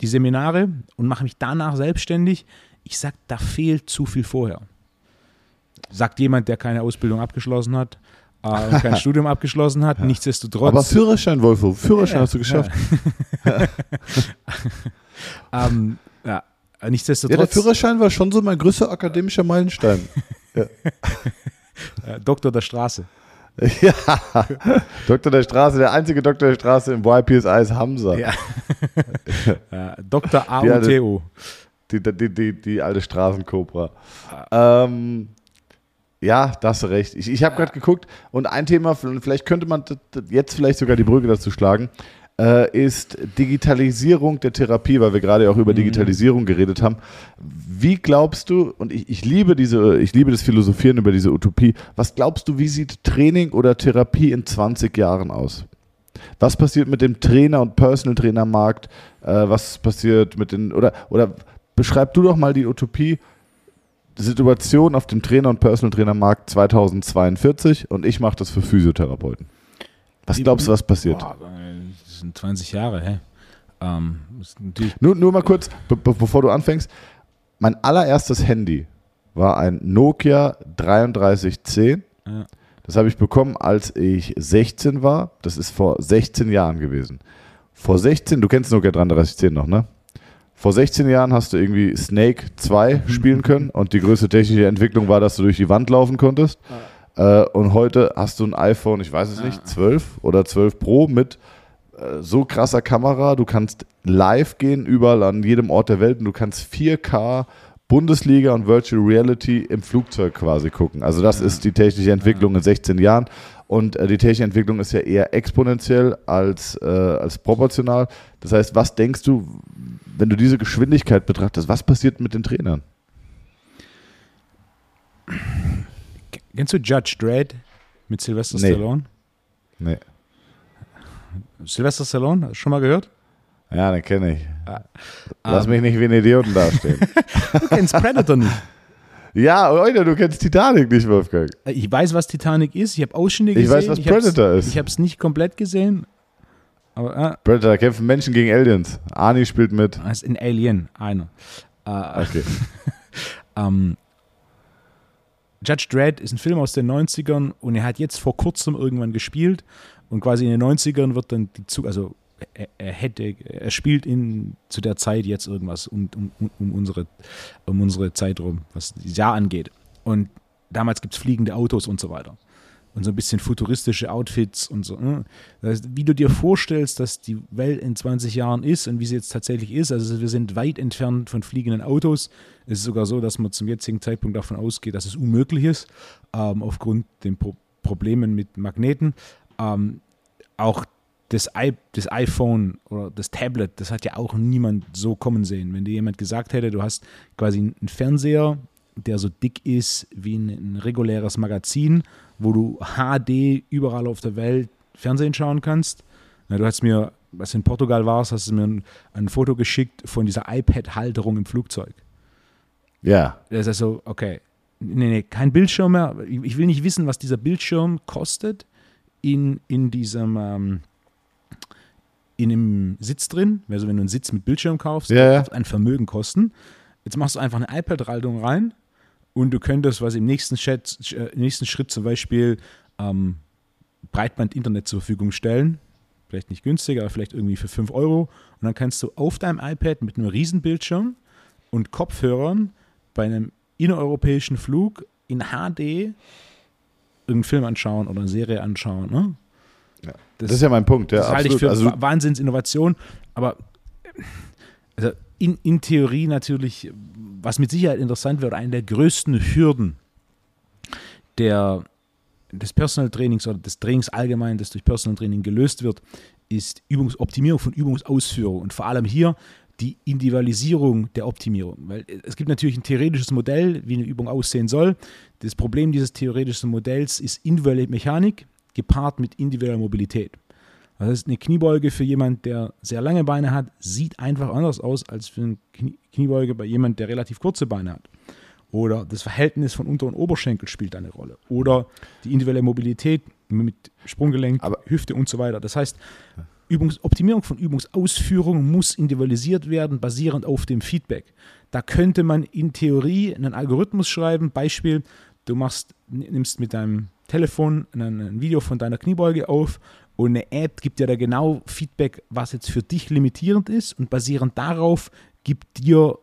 die Seminare und mache mich danach selbstständig, ich sage, da fehlt zu viel vorher sagt jemand, der keine Ausbildung abgeschlossen hat und kein *laughs* Studium abgeschlossen hat. Ja. Nichtsdestotrotz. Aber Führerschein, Wolfo, Führerschein ja, hast du geschafft. *laughs* ähm, ja, nichtsdestotrotz. Ja, der Führerschein war schon so mein größter akademischer Meilenstein. *laughs* äh, Doktor der Straße. ja, Doktor der Straße, der einzige Doktor der Straße im YPSI ist Hamza. Ja. Äh, Dr. A Die und alte- Theo. Die, die, die, die alte Straßenkobra. Ähm, ja, da hast du recht. Ich, ich habe gerade geguckt und ein Thema, vielleicht könnte man jetzt vielleicht sogar die Brücke dazu schlagen, äh, ist Digitalisierung der Therapie, weil wir gerade auch über Digitalisierung geredet haben. Wie glaubst du, und ich, ich liebe diese, ich liebe das Philosophieren über diese Utopie, was glaubst du, wie sieht Training oder Therapie in 20 Jahren aus? Was passiert mit dem Trainer- und Personal Trainer-Markt? Äh, was passiert mit den, oder, oder beschreib du doch mal die Utopie, Situation auf dem Trainer- und Personal Trainer-Markt 2042 und ich mache das für Physiotherapeuten. Was glaubst du, was passiert? Boah, das sind 20 Jahre, hä? Ähm, Nur, nur mal kurz, be bevor du anfängst. Mein allererstes Handy war ein Nokia 3310. Ja. Das habe ich bekommen, als ich 16 war. Das ist vor 16 Jahren gewesen. Vor 16, du kennst Nokia 3310 noch, ne? Vor 16 Jahren hast du irgendwie Snake 2 *laughs* spielen können und die größte technische Entwicklung war, dass du durch die Wand laufen konntest. Äh, und heute hast du ein iPhone, ich weiß es nicht, 12 oder 12 Pro mit äh, so krasser Kamera. Du kannst live gehen, überall an jedem Ort der Welt und du kannst 4K Bundesliga und Virtual Reality im Flugzeug quasi gucken. Also das ist die technische Entwicklung in 16 Jahren. Und äh, die technische Entwicklung ist ja eher exponentiell als, äh, als proportional. Das heißt, was denkst du, wenn du diese Geschwindigkeit betrachtest, was passiert mit den Trainern? Kennst du Judge Dredd mit Sylvester Nee. Stallone? Nee. Sylvester Stallone, hast du schon mal gehört? Ja, den kenne ich. *laughs* Lass mich nicht wie ein Idioten dastehen. *laughs* Du kennst Predator nicht. ja, Leute, du kennst Titanic nicht, Wolfgang. Äh, Ich weiß, was Titanic ist. Ich habe Ausschnitte Ich gesehen. weiß, was ich Predator ist. Ich habe es nicht komplett gesehen. Aber äh, Predator, da kämpfen Menschen gegen Aliens. Arnie spielt mit. es ist ein Alien, einer. Äh, Okay. *laughs* ähm, Judge Dredd ist ein Film aus den 90ern und er hat jetzt vor kurzem irgendwann gespielt und quasi in den 90ern wird dann die Zug, also er, er hätte, er spielt in zu der Zeit jetzt irgendwas um, um, um- unsere um unsere Zeit rum, was das Jahr angeht. Und damals gibt es fliegende Autos und so weiter. Und so ein bisschen futuristische Outfits und so. ne? Wie du dir vorstellst, dass die Welt in 20 Jahren ist und wie sie jetzt tatsächlich ist, also wir sind weit entfernt von fliegenden Autos. Es ist sogar so, dass man zum jetzigen Zeitpunkt davon ausgeht, dass es unmöglich ist, ähm, aufgrund den Pro Problemen mit Magneten. Ähm, auch das, I das iPhone oder das Tablet, das hat ja auch niemand so kommen sehen. Wenn dir jemand gesagt hätte, du hast quasi einen Fernseher, der so dick ist wie ein, ein reguläres Magazin, wo du HD überall auf der Welt Fernsehen schauen kannst. Na, du hast mir, was in Portugal warst, hast du mir ein, ein Foto geschickt von dieser iPad-Halterung im Flugzeug. Ja. Das ist also, okay, nee, nee, kein Bildschirm mehr. Ich ich will nicht wissen, was dieser Bildschirm kostet in, in diesem, ähm, in dem Sitz drin. Also wenn du einen Sitz mit Bildschirm kaufst, Ja, ja. ein Vermögen kosten. Jetzt machst du einfach eine iPad-Halterung rein und du könntest, was im nächsten, Chat, äh, im nächsten Schritt zum Beispiel ähm, Breitband-Internet zur Verfügung stellen. Vielleicht nicht günstiger, aber vielleicht irgendwie für 5 Euro. Und dann kannst du auf deinem iPad mit einem riesen Bildschirm und Kopfhörern bei einem innereuropäischen Flug in HD irgendeinen Film anschauen oder eine Serie anschauen. Ne? Ja. Das, ist ja mein Punkt. Ja, das halte ich absolut. für Also, Wa- Wahnsinnsinnovation. Aber also in, in Theorie natürlich, was mit Sicherheit interessant wird, eine der größten Hürden der, des Personal Trainings oder des Trainings allgemein, das durch Personal Training gelöst wird, ist Übungsoptimierung von Übungsausführung und vor allem hier die Individualisierung der Optimierung. Weil es gibt natürlich ein theoretisches Modell, wie eine Übung aussehen soll. Das Problem dieses theoretischen Modells ist individuelle Mechanik gepaart mit individueller Mobilität. Das heißt, eine Kniebeuge für jemand, der sehr lange Beine hat, sieht einfach anders aus als für eine Knie Kniebeuge bei jemand, der relativ kurze Beine hat. Oder das Verhältnis von Unter- und Oberschenkel spielt eine Rolle. Oder die individuelle Mobilität mit Sprunggelenk, Aber- Hüfte und so weiter. Das heißt, Übungs Optimierung von Übungsausführung muss individualisiert werden, basierend auf dem Feedback. Da könnte man in Theorie einen Algorithmus schreiben. Beispiel, du machst, nimmst mit deinem Telefon ein, Video von deiner Kniebeuge auf und eine App gibt dir da genau Feedback, was jetzt für dich limitierend ist und basierend darauf gibt dir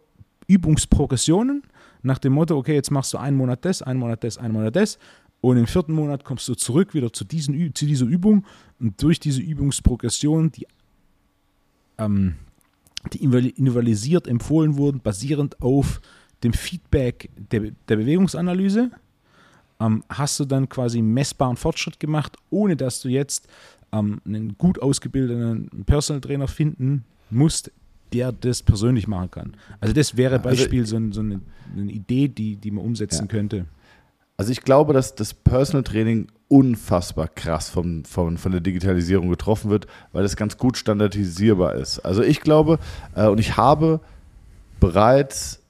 Übungsprogressionen nach dem Motto, okay, jetzt machst du einen Monat das, einen Monat das, einen Monat das und im vierten Monat kommst du zurück wieder zu, diesen, zu dieser Übung und durch diese Übungsprogression, die, ähm, die individualisiert empfohlen wurden, basierend auf dem Feedback der, der Bewegungsanalyse, ähm, hast du dann quasi messbaren Fortschritt gemacht, ohne dass du jetzt ähm, einen gut ausgebildeten Personal Trainer finden musst, der das persönlich machen kann. Also das wäre also Beispiel also, so, so eine, eine, Idee, die, die man umsetzen ja. könnte. Also ich glaube, dass das Personal Training unfassbar krass vom, vom, von der Digitalisierung getroffen wird, weil es ganz gut standardisierbar ist. Also ich glaube äh, und ich habe bereits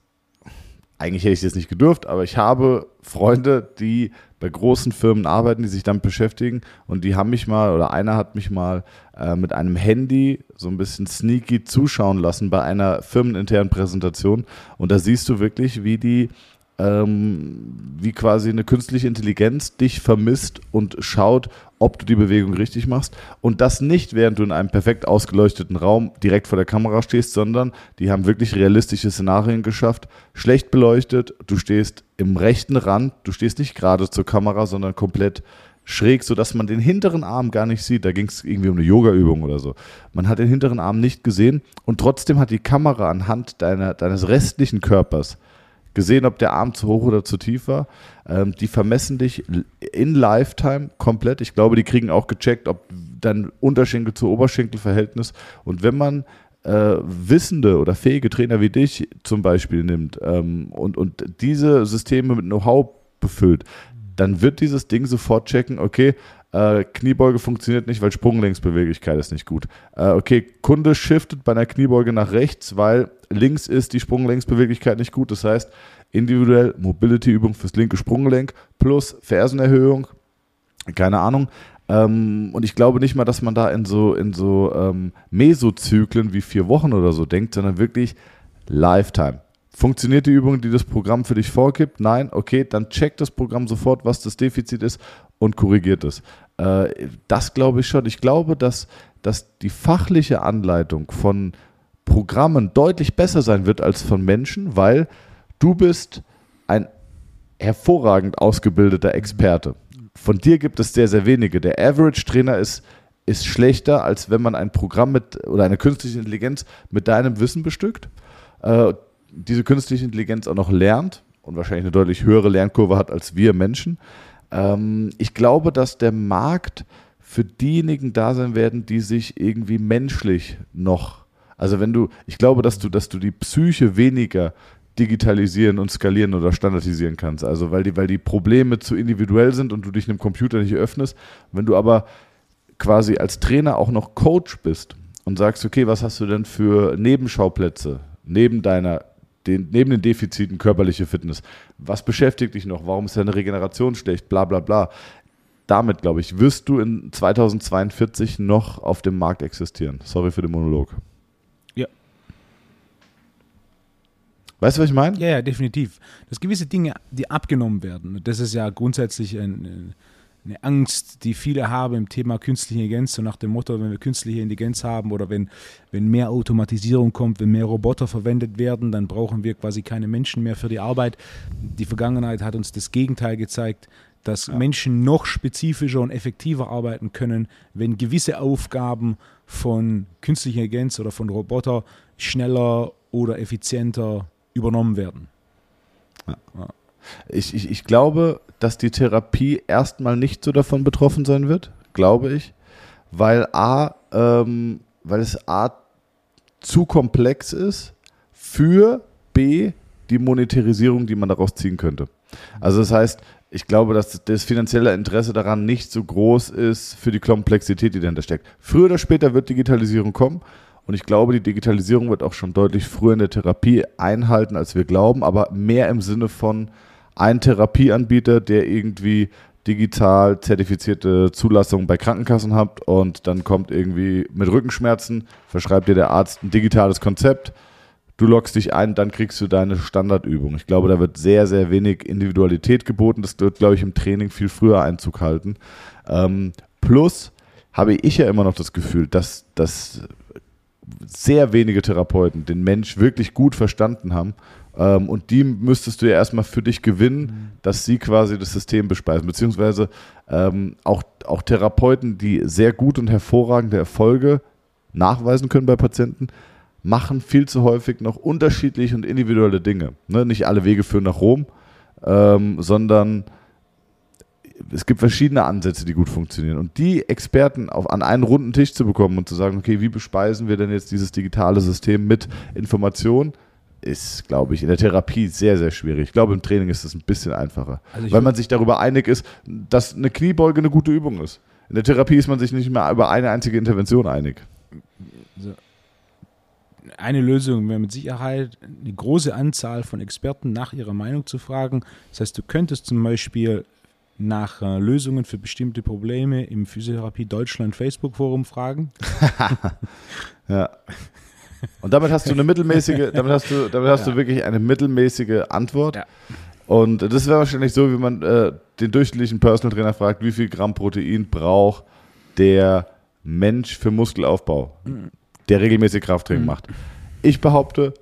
eigentlich hätte ich das nicht gedurft, aber ich habe Freunde, die bei großen Firmen arbeiten, die sich damit beschäftigen. Und die haben mich mal oder einer hat mich mal äh, mit einem Handy so ein bisschen sneaky zuschauen lassen bei einer firmeninternen Präsentation. Und da siehst du wirklich, wie die ähm, wie quasi eine künstliche Intelligenz dich vermisst und schaut, ob du die Bewegung richtig machst. Und das nicht, während du in einem perfekt ausgeleuchteten Raum direkt vor der Kamera stehst, sondern die haben wirklich realistische Szenarien geschafft, schlecht beleuchtet, du stehst im rechten Rand, du stehst nicht gerade zur Kamera, sondern komplett schräg, sodass man den hinteren Arm gar nicht sieht. Da ging es irgendwie um eine Yoga-Übung oder so. Man hat den hinteren Arm nicht gesehen und trotzdem hat die Kamera anhand deiner, deines restlichen Körpers gesehen, ob der Arm zu hoch oder zu tief war. Ähm, die vermessen dich in Lifetime komplett. Ich glaube, die kriegen auch gecheckt, ob dein Unterschenkel zu Oberschenkelverhältnis und wenn man äh, wissende oder fähige Trainer wie dich zum Beispiel nimmt ähm, und, und diese Systeme mit Know-how befüllt, dann wird dieses Ding sofort checken, okay, äh, Kniebeuge funktioniert nicht, weil Sprunglängsbeweglichkeit ist nicht gut. Äh, okay, Kunde shiftet bei einer Kniebeuge nach rechts, weil links ist die Sprunglängsbeweglichkeit nicht gut. Das heißt, individuell Mobility-Übung fürs linke Sprunggelenk plus Fersenerhöhung, keine Ahnung. Ähm, und ich glaube nicht mal, dass man da in so, in so ähm, Mesozyklen wie vier Wochen oder so denkt, sondern wirklich Lifetime. Funktioniert die Übung, die das Programm für dich vorgibt? Nein, okay, dann checkt das Programm sofort, was das Defizit ist und korrigiert es. Äh, das glaube ich schon. Ich glaube, dass, dass die fachliche Anleitung von Programmen deutlich besser sein wird als von Menschen, weil du bist ein hervorragend ausgebildeter Experte. Von dir gibt es sehr, sehr wenige. Der Average-Trainer ist, ist schlechter, als wenn man ein Programm mit oder eine künstliche Intelligenz mit deinem Wissen bestückt. Diese künstliche Intelligenz auch noch lernt und wahrscheinlich eine deutlich höhere Lernkurve hat als wir Menschen. Ähm, ich glaube, dass der Markt für diejenigen da sein werden, die sich irgendwie menschlich noch, also wenn du, ich glaube, dass du, dass du die Psyche weniger digitalisieren und skalieren oder standardisieren kannst. Also weil die, weil die Probleme zu individuell sind und du dich einem Computer nicht öffnest. Wenn du aber quasi als Trainer auch noch Coach bist und sagst, okay, was hast du denn für Nebenschauplätze neben deiner den, neben den Defiziten körperliche Fitness. Was beschäftigt dich noch? Warum ist deine Regeneration schlecht? Bla bla bla. Damit, glaube ich, wirst du in 2042 noch auf dem Markt existieren. Sorry für den Monolog. Ja. Weißt du, was ich meine? Ja, ja, definitiv. Dass gewisse Dinge, die abgenommen werden, das ist ja grundsätzlich ein, eine Angst, die viele haben im Thema künstliche Intelligenz, so nach dem Motto, wenn wir künstliche Intelligenz haben oder wenn, wenn mehr Automatisierung kommt, wenn mehr Roboter verwendet werden, dann brauchen wir quasi keine Menschen mehr für die Arbeit. Die Vergangenheit hat uns das Gegenteil gezeigt, dass ja. Menschen noch spezifischer und effektiver arbeiten können, wenn gewisse Aufgaben von künstlicher Intelligenz oder von Roboter schneller oder effizienter übernommen werden. Ja. Ja. Ich, ich, ich glaube, dass die Therapie erstmal nicht so davon betroffen sein wird, glaube ich, weil A, ähm, weil es A zu komplex ist für B die Monetarisierung, die man daraus ziehen könnte. Also das heißt, ich glaube, dass das finanzielle Interesse daran nicht so groß ist für die Komplexität, die dahinter steckt. Früher oder später wird Digitalisierung kommen und ich glaube, die Digitalisierung wird auch schon deutlich früher in der Therapie einhalten, als wir glauben, aber mehr im Sinne von, ein Therapieanbieter, der irgendwie digital zertifizierte Zulassung bei Krankenkassen hat und dann kommt irgendwie mit Rückenschmerzen, verschreibt dir der Arzt ein digitales Konzept, du loggst dich ein, dann kriegst du deine Standardübung. Ich glaube, da wird sehr, sehr wenig Individualität geboten. Das wird, glaube ich, im Training viel früher Einzug halten. Ähm, plus habe ich ja immer noch das Gefühl, dass, dass sehr wenige Therapeuten den Mensch wirklich gut verstanden haben. Ähm, und die müsstest du ja erstmal für dich gewinnen, mhm. dass sie quasi das System bespeisen. Beziehungsweise ähm, auch, auch Therapeuten, die sehr gut und hervorragende Erfolge nachweisen können bei Patienten, machen viel zu häufig noch unterschiedliche und individuelle Dinge. Ne? Nicht alle Wege führen nach Rom, ähm, sondern es gibt verschiedene Ansätze, die gut funktionieren. Und die Experten auf, an einen runden Tisch zu bekommen und zu sagen, okay, wie bespeisen wir denn jetzt dieses digitale System mit Informationen, ist, glaube ich, in der Therapie sehr, sehr schwierig. Ich glaube, im Training ist es ein bisschen einfacher, also weil man sich darüber einig ist, dass eine Kniebeuge eine gute Übung ist. In der Therapie ist man sich nicht mehr über eine einzige Intervention einig. Eine Lösung wäre mit Sicherheit, eine große Anzahl von Experten nach ihrer Meinung zu fragen. Das heißt, du könntest zum Beispiel nach äh, Lösungen für bestimmte Probleme im Physiotherapie Deutschland Facebook Forum fragen. *laughs* ja. Und damit hast du eine mittelmäßige, *laughs* damit hast du, damit hast ja. du wirklich eine mittelmäßige Antwort. Ja. Und das wäre wahrscheinlich so, wie man äh, den durchschnittlichen Personal Trainer fragt, wie viel Gramm Protein braucht der Mensch für Muskelaufbau, mhm. der regelmäßig Krafttraining mhm. macht. Ich behaupte,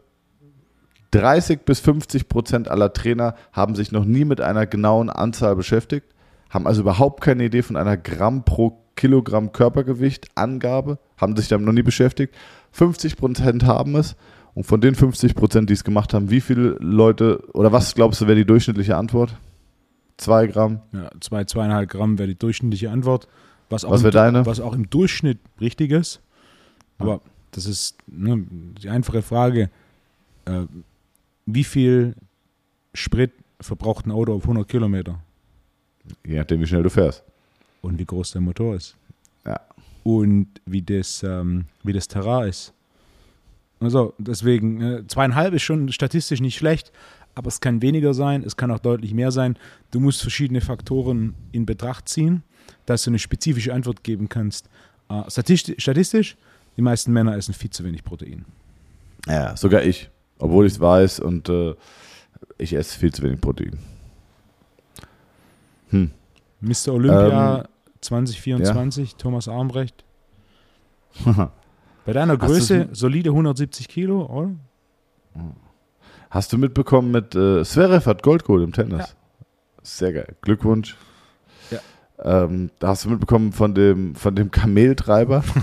30 bis 50 Prozent aller Trainer haben sich noch nie mit einer genauen Anzahl beschäftigt, haben also überhaupt keine Idee von einer Gramm pro Kilogramm Körpergewicht Angabe, haben sich damit noch nie beschäftigt. 50 Prozent haben es. Und von den 50 Prozent, die es gemacht haben, wie viele Leute, oder was glaubst du, wäre die durchschnittliche Antwort? Zwei Gramm? Ja, zwei, zweieinhalb Gramm wäre die durchschnittliche Antwort. Was, was wäre deine? Was auch im Durchschnitt richtig ist. Aber ja. das ist ne, die einfache Frage. Äh, wie viel Sprit verbraucht ein Auto auf 100 Kilometer? Je nachdem, wie schnell du fährst. Und wie groß der Motor ist. Ja. Und wie das, ähm, wie das Terrain ist. Also deswegen, äh, zweieinhalb ist schon statistisch nicht schlecht, aber es kann weniger sein, es kann auch deutlich mehr sein. Du musst verschiedene Faktoren in Betracht ziehen, dass du eine spezifische Antwort geben kannst. Äh, statistisch, statistisch, die meisten Männer essen viel zu wenig Protein. Ja, sogar ich. Obwohl ich es weiß und äh, ich esse viel zu wenig Protein. Hm. Mr. Olympia ähm, 2024, ja. Thomas Armbrecht. *laughs* Bei deiner Größe solide 170 Kilo, oder? Hast du mitbekommen mit äh, Zverev hat Goldgold im Tennis? Ja. Sehr geil. Glückwunsch. Ja. Ähm, da hast du mitbekommen von dem, von dem Kameltreiber. *laughs*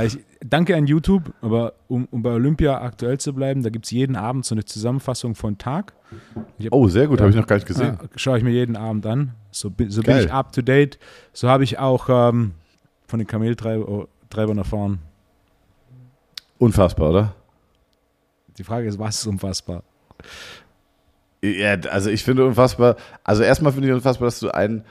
ich danke an YouTube, aber um, um bei Olympia aktuell zu bleiben, da gibt es jeden Abend so eine Zusammenfassung von Tag. Hab, oh, sehr gut, habe ich noch gar nicht gesehen. Ja, Schaue ich mir jeden Abend an. So, so bin ich up to date. So habe ich auch ähm, von den Kameltreibern erfahren. Unfassbar, oder? Die Frage ist, was ist unfassbar? Ja, also ich finde unfassbar, also erstmal finde ich unfassbar, dass du einen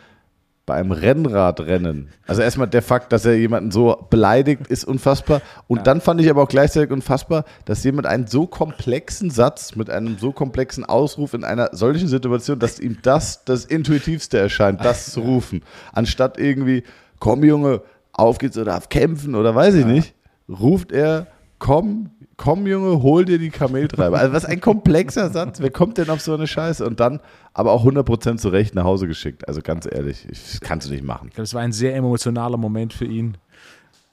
bei einem Rennradrennen. Also erstmal der Fakt, dass er jemanden so beleidigt, ist unfassbar. Und ja. dann fand ich aber auch gleichzeitig unfassbar, dass jemand einen so komplexen Satz mit einem so komplexen Ausruf in einer solchen Situation, dass ihm das das Intuitivste erscheint, das *laughs* zu rufen. Anstatt irgendwie, komm Junge, auf geht's oder auf kämpfen oder weiß ich ja. nicht, ruft er, komm, komm Junge, hol dir die Kameltreiber. Also was ein komplexer Satz. Wer kommt denn auf so eine Scheiße? Und dann aber auch 100% zurecht nach Hause geschickt. Also ganz ehrlich, das kannst du nicht machen. Ich glaube, es war ein sehr emotionaler Moment für ihn.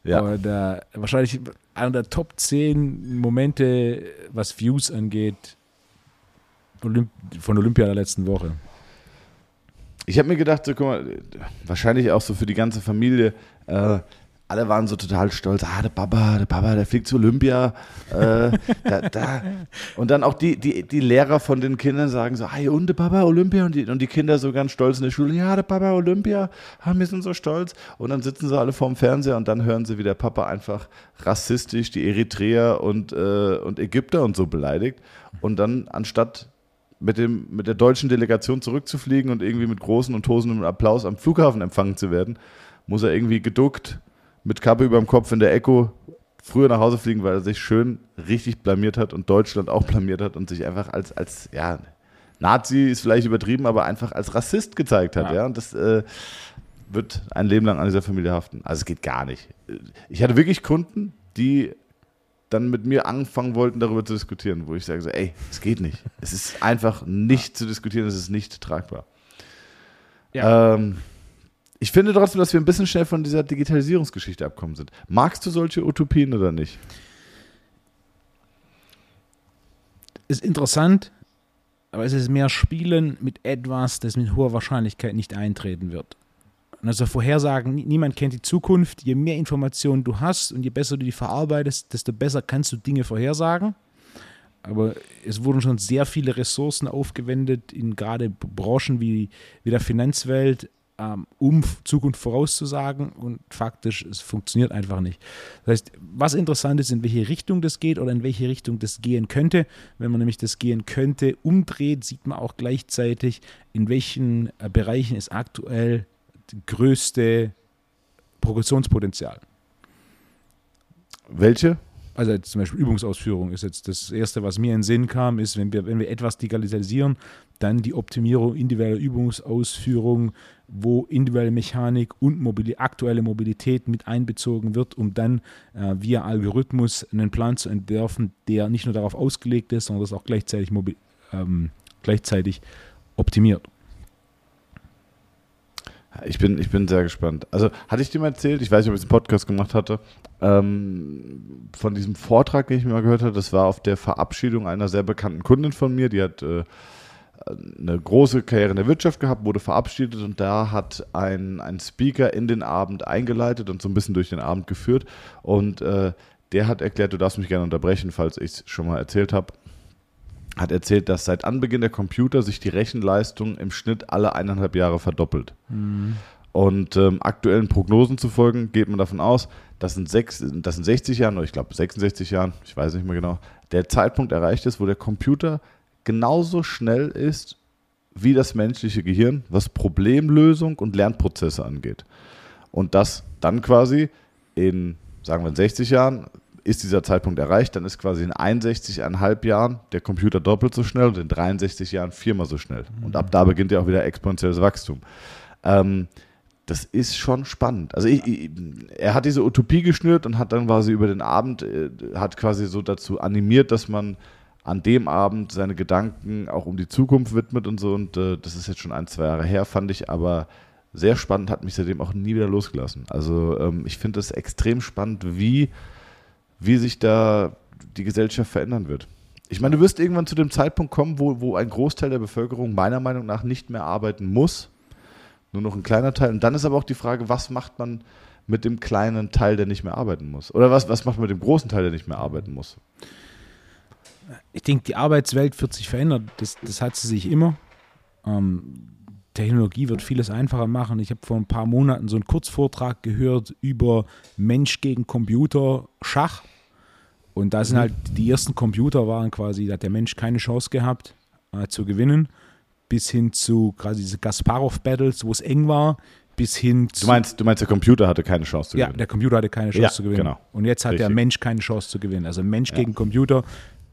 Ja. Und, äh, wahrscheinlich einer der Top 10 Momente, was Views angeht, Olymp von Olympia der letzten Woche. Ich habe mir gedacht, so, guck mal, wahrscheinlich auch so für die ganze Familie, äh, alle waren so total stolz, ah, der Papa, der Papa, der fliegt zu Olympia. Äh, da, da. Und dann auch die, die, die Lehrer von den Kindern sagen so, hey, und der Papa Olympia? Und die, und die Kinder so ganz stolz in der Schule, ja, der Papa Olympia, ah, wir sind so stolz. Und dann sitzen sie alle vorm Fernseher und dann hören sie, wie der Papa einfach rassistisch die Eritreer und, äh, und Ägypter und so beleidigt. Und dann anstatt mit, dem, mit der deutschen Delegation zurückzufliegen und irgendwie mit großen und tosendem Applaus am Flughafen empfangen zu werden, muss er irgendwie geduckt mit Kappe über dem Kopf in der Echo früher nach Hause fliegen, weil er sich schön richtig blamiert hat und Deutschland auch blamiert hat und sich einfach als, als ja, Nazi ist vielleicht übertrieben, aber einfach als Rassist gezeigt hat. Ja. ja? Und das äh, wird ein Leben lang an dieser Familie haften. Also es geht gar nicht. Ich hatte wirklich Kunden, die dann mit mir anfangen wollten, darüber zu diskutieren, wo ich sage so, ey, es geht nicht. Es ist einfach nicht zu diskutieren, es ist nicht tragbar. Ja. Ähm, Ich finde trotzdem, dass wir ein bisschen schnell von dieser Digitalisierungsgeschichte abkommen sind. Magst du solche Utopien oder nicht? Ist interessant, aber es ist mehr Spielen mit etwas, das mit hoher Wahrscheinlichkeit nicht eintreten wird. Also Vorhersagen, niemand kennt die Zukunft. Je mehr Informationen du hast und je besser du die verarbeitest, desto besser kannst du Dinge vorhersagen. Aber es wurden schon sehr viele Ressourcen aufgewendet in gerade Branchen wie, wie der Finanzwelt, um Zukunft vorauszusagen und faktisch, es funktioniert einfach nicht. Das heißt, was interessant ist, in welche Richtung das geht oder in welche Richtung das gehen könnte. Wenn man nämlich das gehen könnte, umdreht, sieht man auch gleichzeitig, in welchen äh, Bereichen es aktuell größte Progressionspotenzial. Welche? Also zum Beispiel Übungsausführung ist jetzt das Erste, was mir in den Sinn kam, ist, wenn wir, wenn wir etwas digitalisieren, dann die Optimierung individueller Übungsausführung, wo individuelle Mechanik und Mobili aktuelle Mobilität mit einbezogen wird, um dann äh, via Algorithmus einen Plan zu entwerfen, der nicht nur darauf ausgelegt ist, sondern das auch gleichzeitig, ähm, gleichzeitig optimiert. Ich bin, ich bin sehr gespannt. Also, hatte ich dir mal erzählt, ich weiß nicht, ob ich einen Podcast gemacht hatte, ähm, von diesem Vortrag, den ich mir mal gehört habe, das war auf der Verabschiedung einer sehr bekannten Kundin von mir, die hat äh, eine große Karriere in der Wirtschaft gehabt, wurde verabschiedet und da hat ein, ein Speaker in den Abend eingeleitet und so ein bisschen durch den Abend geführt. Und äh, der hat erklärt, du darfst mich gerne unterbrechen, falls ich es schon mal erzählt habe, hat erzählt, dass seit Anbeginn der Computer sich die Rechenleistung im Schnitt alle eineinhalb Jahre verdoppelt. Mhm. Und ähm, aktuellen Prognosen zu folgen, geht man davon aus, dass in, sechs, dass in 60 Jahren, oder ich glaube 66 Jahren, ich weiß nicht mehr genau, der Zeitpunkt erreicht ist, wo der Computer genauso schnell ist wie das menschliche Gehirn, was Problemlösung und Lernprozesse angeht. Und das dann quasi in, sagen wir, in 60 Jahren ist dieser Zeitpunkt erreicht, dann ist quasi in 61,5 Jahren der Computer doppelt so schnell und in 63 Jahren viermal so schnell. Und ab da beginnt ja auch wieder exponentielles Wachstum. Ähm, das ist schon spannend. Also ich, ich, er hat diese Utopie geschnürt und hat dann quasi über den Abend, äh, hat quasi so dazu animiert, dass man an dem Abend seine Gedanken auch um die Zukunft widmet und so. Und äh, das ist jetzt schon ein, zwei Jahre her, fand ich aber sehr spannend, hat mich seitdem auch nie wieder losgelassen. Also ähm, ich finde es extrem spannend, wie wie sich da die Gesellschaft verändern wird. Ich meine, du wirst irgendwann zu dem Zeitpunkt kommen, wo, wo ein Großteil der Bevölkerung meiner Meinung nach nicht mehr arbeiten muss, nur noch ein kleiner Teil. Und dann ist aber auch die Frage, was macht man mit dem kleinen Teil, der nicht mehr arbeiten muss? Oder was, was macht man mit dem großen Teil, der nicht mehr arbeiten muss? Ich denke, die Arbeitswelt wird sich verändern. Das, das hat sie sich immer. Ähm, Technologie wird vieles einfacher machen. Ich habe vor ein paar Monaten so einen Kurzvortrag gehört über Mensch gegen Computer Schach. Und da sind mhm. halt die ersten Computer waren quasi, da hat der Mensch keine Chance gehabt äh, zu gewinnen, bis hin zu quasi diese Kasparov-Battles, wo es eng war, bis hin zu. Du meinst, du meinst, der Computer hatte keine Chance zu gewinnen? Ja, der Computer hatte keine Chance ja, zu gewinnen. Genau. Und jetzt hat Richtig. der Mensch keine Chance zu gewinnen. Also Mensch ja. gegen Computer,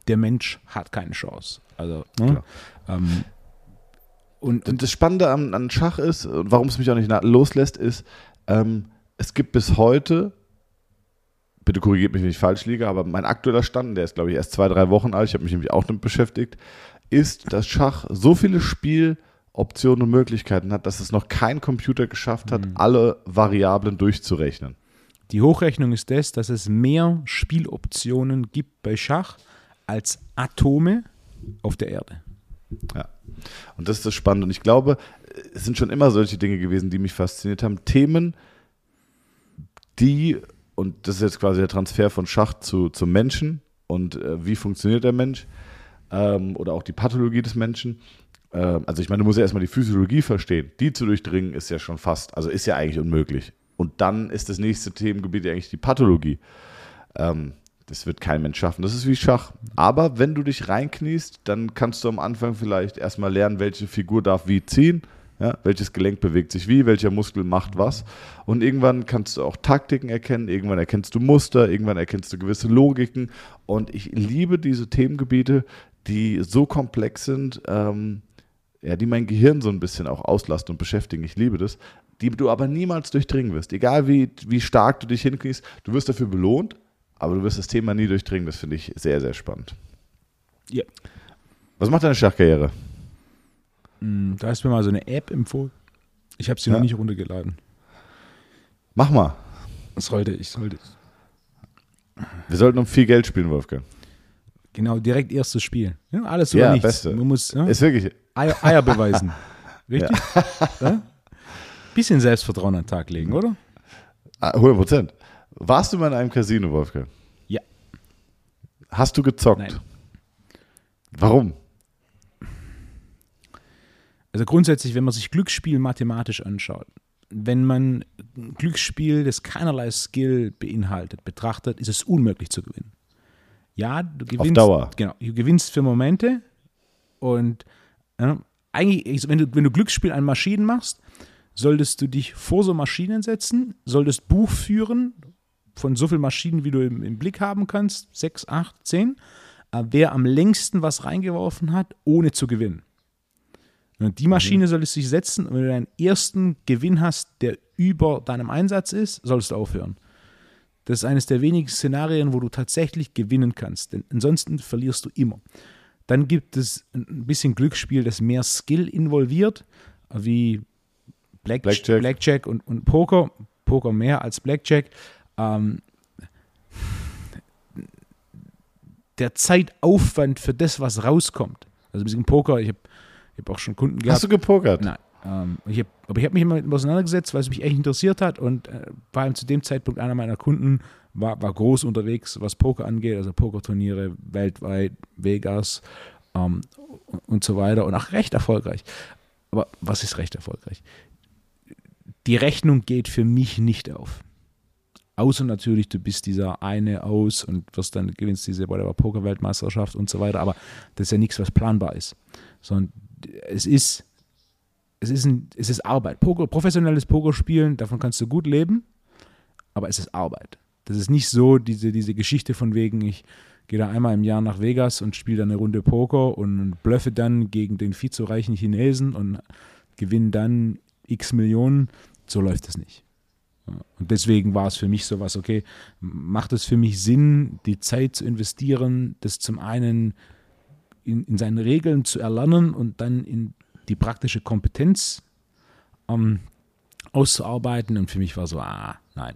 der Mensch hat keine Chance. Also, ne? ähm, und, und das Spannende an, an, Schach ist, und warum es mich auch nicht loslässt, ist, ähm, es gibt bis heute, bitte korrigiert mich, wenn ich falsch liege, aber mein aktueller Stand, der ist glaube ich erst zwei, drei Wochen alt, ich habe mich nämlich auch damit beschäftigt, ist, dass Schach so viele Spieloptionen und Möglichkeiten hat, dass es noch kein Computer geschafft hat, mhm. alle Variablen durchzurechnen. Die Hochrechnung ist das, dass es mehr Spieloptionen gibt bei Schach als Atome auf der Erde. Ja. Und das ist das Spannende. Und ich glaube, es sind schon immer solche Dinge gewesen, die mich fasziniert haben. Themen, die, und das ist jetzt quasi der Transfer von Schach zu, zum Menschen und äh, wie funktioniert der Mensch ähm, oder auch die Pathologie des Menschen. Äh, also ich meine, du musst ja erstmal die Physiologie verstehen. Die zu durchdringen ist ja schon fast, also ist ja eigentlich unmöglich. Und dann ist das nächste Themengebiet ja eigentlich die Pathologie. Ähm, das wird kein Mensch schaffen. Das ist wie Schach. Aber wenn du dich reinkniest, dann kannst du am Anfang vielleicht erstmal lernen, welche Figur darf wie ziehen. Ja, welches Gelenk bewegt sich wie, welcher Muskel macht was. Und irgendwann kannst du auch Taktiken erkennen, irgendwann erkennst du Muster, irgendwann erkennst du gewisse Logiken. Und ich liebe diese Themengebiete, die so komplex sind, ähm, ja, die mein Gehirn so ein bisschen auch auslasten und beschäftigen. Ich liebe das. Die du aber niemals durchdringen wirst. Egal wie, wie stark du dich hinkriegst, du wirst dafür belohnt, aber du wirst das Thema nie durchdringen. Das finde ich sehr, sehr spannend. Ja. Was macht deine Schachkarriere? Mm, da ist mir mal so eine App empfohlen. Ich habe sie ja. noch nicht runtergeladen. Mach mal. Sollte ich, sollte. Wir sollten um viel Geld spielen, Wolfgang. Genau, direkt erstes Spiel. Ja, alles oder Ja, nichts. beste. Man muss ja, Ist wirklich. Eier, Eier beweisen. *laughs* Richtig? Ja? Bisschen Selbstvertrauen an den Tag legen, oder? Ah, 100 Prozent. Warst du mal in einem Casino, Wolfgang? Ja. Hast du gezockt? Nein. Warum? Also grundsätzlich, wenn man sich Glücksspiel mathematisch anschaut, wenn man ein Glücksspiel, das keinerlei Skill beinhaltet, betrachtet, ist es unmöglich zu gewinnen. Ja, du gewinnst. Dauer. Genau, du gewinnst für Momente und ja, eigentlich, wenn du, wenn du Glücksspiel an Maschinen machst, solltest du dich vor so Maschinen setzen, solltest Buch führen von so vielen Maschinen, wie du im, im Blick haben kannst, sechs, acht, zehn, äh, wer am längsten was reingeworfen hat, ohne zu gewinnen. Und die Maschine solltest du dich setzen und wenn du deinen ersten Gewinn hast, der über deinem Einsatz ist, sollst du aufhören. Das ist eines der wenigen Szenarien, wo du tatsächlich gewinnen kannst, denn ansonsten verlierst du immer. Dann gibt es ein bisschen Glücksspiel, das mehr Skill involviert, wie Black, Blackjack. Blackjack, und, und Poker. Poker mehr als Blackjack. Ähm, der Zeitaufwand für das, was rauskommt. Also ein bisschen Poker, ich habe hab auch schon Kunden gehabt. Hast du gepokert? Nein. Ähm, ich hab, aber ich habe mich immer mit auseinandergesetzt, weil es mich echt interessiert hat und äh, vor allem zu dem Zeitpunkt einer meiner Kunden war, war groß unterwegs, was Poker angeht, also Pokerturniere weltweit, Vegas ähm, und, und so weiter und auch recht erfolgreich. Aber was ist recht erfolgreich? Die Rechnung geht für mich nicht auf. Außer natürlich, du bist dieser eine aus und wirst dann gewinnst diese whatever Poker-Weltmeisterschaft und so weiter. Aber das ist ja nichts, was planbar ist. Sondern es ist, es ist, ein, es ist Arbeit. Poker, professionelles Pokerspielen, davon kannst du gut leben, aber es ist Arbeit. Das ist nicht so, diese, diese Geschichte von wegen, ich gehe da einmal im Jahr nach Vegas und spiele dann eine Runde Poker und blöffe dann gegen den viel zu reichen Chinesen und gewinne dann x Millionen. So läuft das nicht. Und deswegen war es für mich sowas, okay, macht es für mich Sinn, die Zeit zu investieren, das zum einen in, in seinen Regeln zu erlernen und dann in die praktische Kompetenz ähm, auszuarbeiten. Und für mich war so, ah, nein.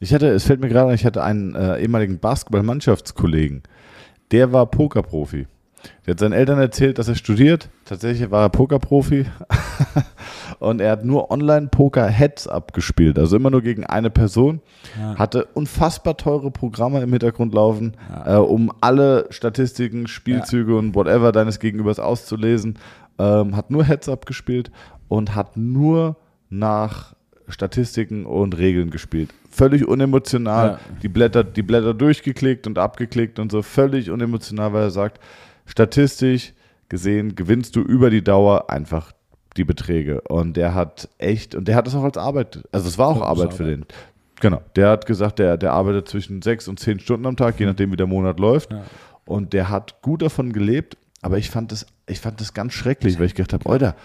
Ich hatte, es fällt mir gerade, ein, ich hatte einen äh, ehemaligen Basketball-Mannschaftskollegen, der war Pokerprofi. Der hat seinen Eltern erzählt, dass er studiert. Tatsächlich war er Pokerprofi. *laughs* und er hat nur Online-Poker-Heads abgespielt, also immer nur gegen eine Person. Ja. Hatte unfassbar teure Programme im Hintergrund laufen, äh, um alle Statistiken, Spielzüge und whatever deines Gegenübers auszulesen. Ähm, hat nur Heads abgespielt und hat nur nach Statistiken und Regeln gespielt. Völlig unemotional. Ja. Die, Blätter, die Blätter durchgeklickt und abgeklickt und so. Völlig unemotional, weil er sagt, statistisch gesehen gewinnst du über die Dauer einfach die Beträge. Und der hat echt, und der hat das auch als Arbeit, also es war auch Ja, Arbeit ist für den. Genau. Der hat gesagt, der, der arbeitet zwischen sechs und zehn Stunden am Tag, je nachdem, wie der Monat läuft. Ja. Und der hat gut davon gelebt, aber ich fand das, ich fand das ganz schrecklich, weil ich gedacht habe, Alter,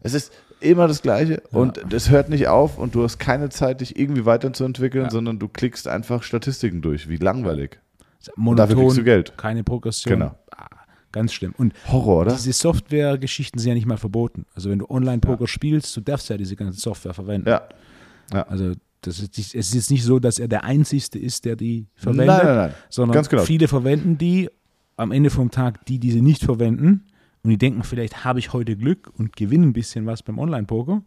es ist immer das Gleiche und das hört nicht auf und du hast keine Zeit, dich irgendwie weiterzuentwickeln, Ja. sondern du klickst einfach Statistiken durch. Wie langweilig. Monoton, dafür kriegst du Geld. keine Progression. Genau. Ganz schlimm. Und Horror, oder? diese Software-Geschichten sind ja nicht mal verboten. Also wenn du Online-Poker spielst, du darfst ja diese ganze Software verwenden. Ja. Also das ist, es ist jetzt nicht so, dass er der Einzige ist, der die Nein, verwendet, nein, nein. sondern Ganz genau. viele verwenden die. Am Ende vom Tag die, die sie nicht verwenden und die denken, vielleicht habe ich heute Glück und gewinne ein bisschen was beim Online-Poker,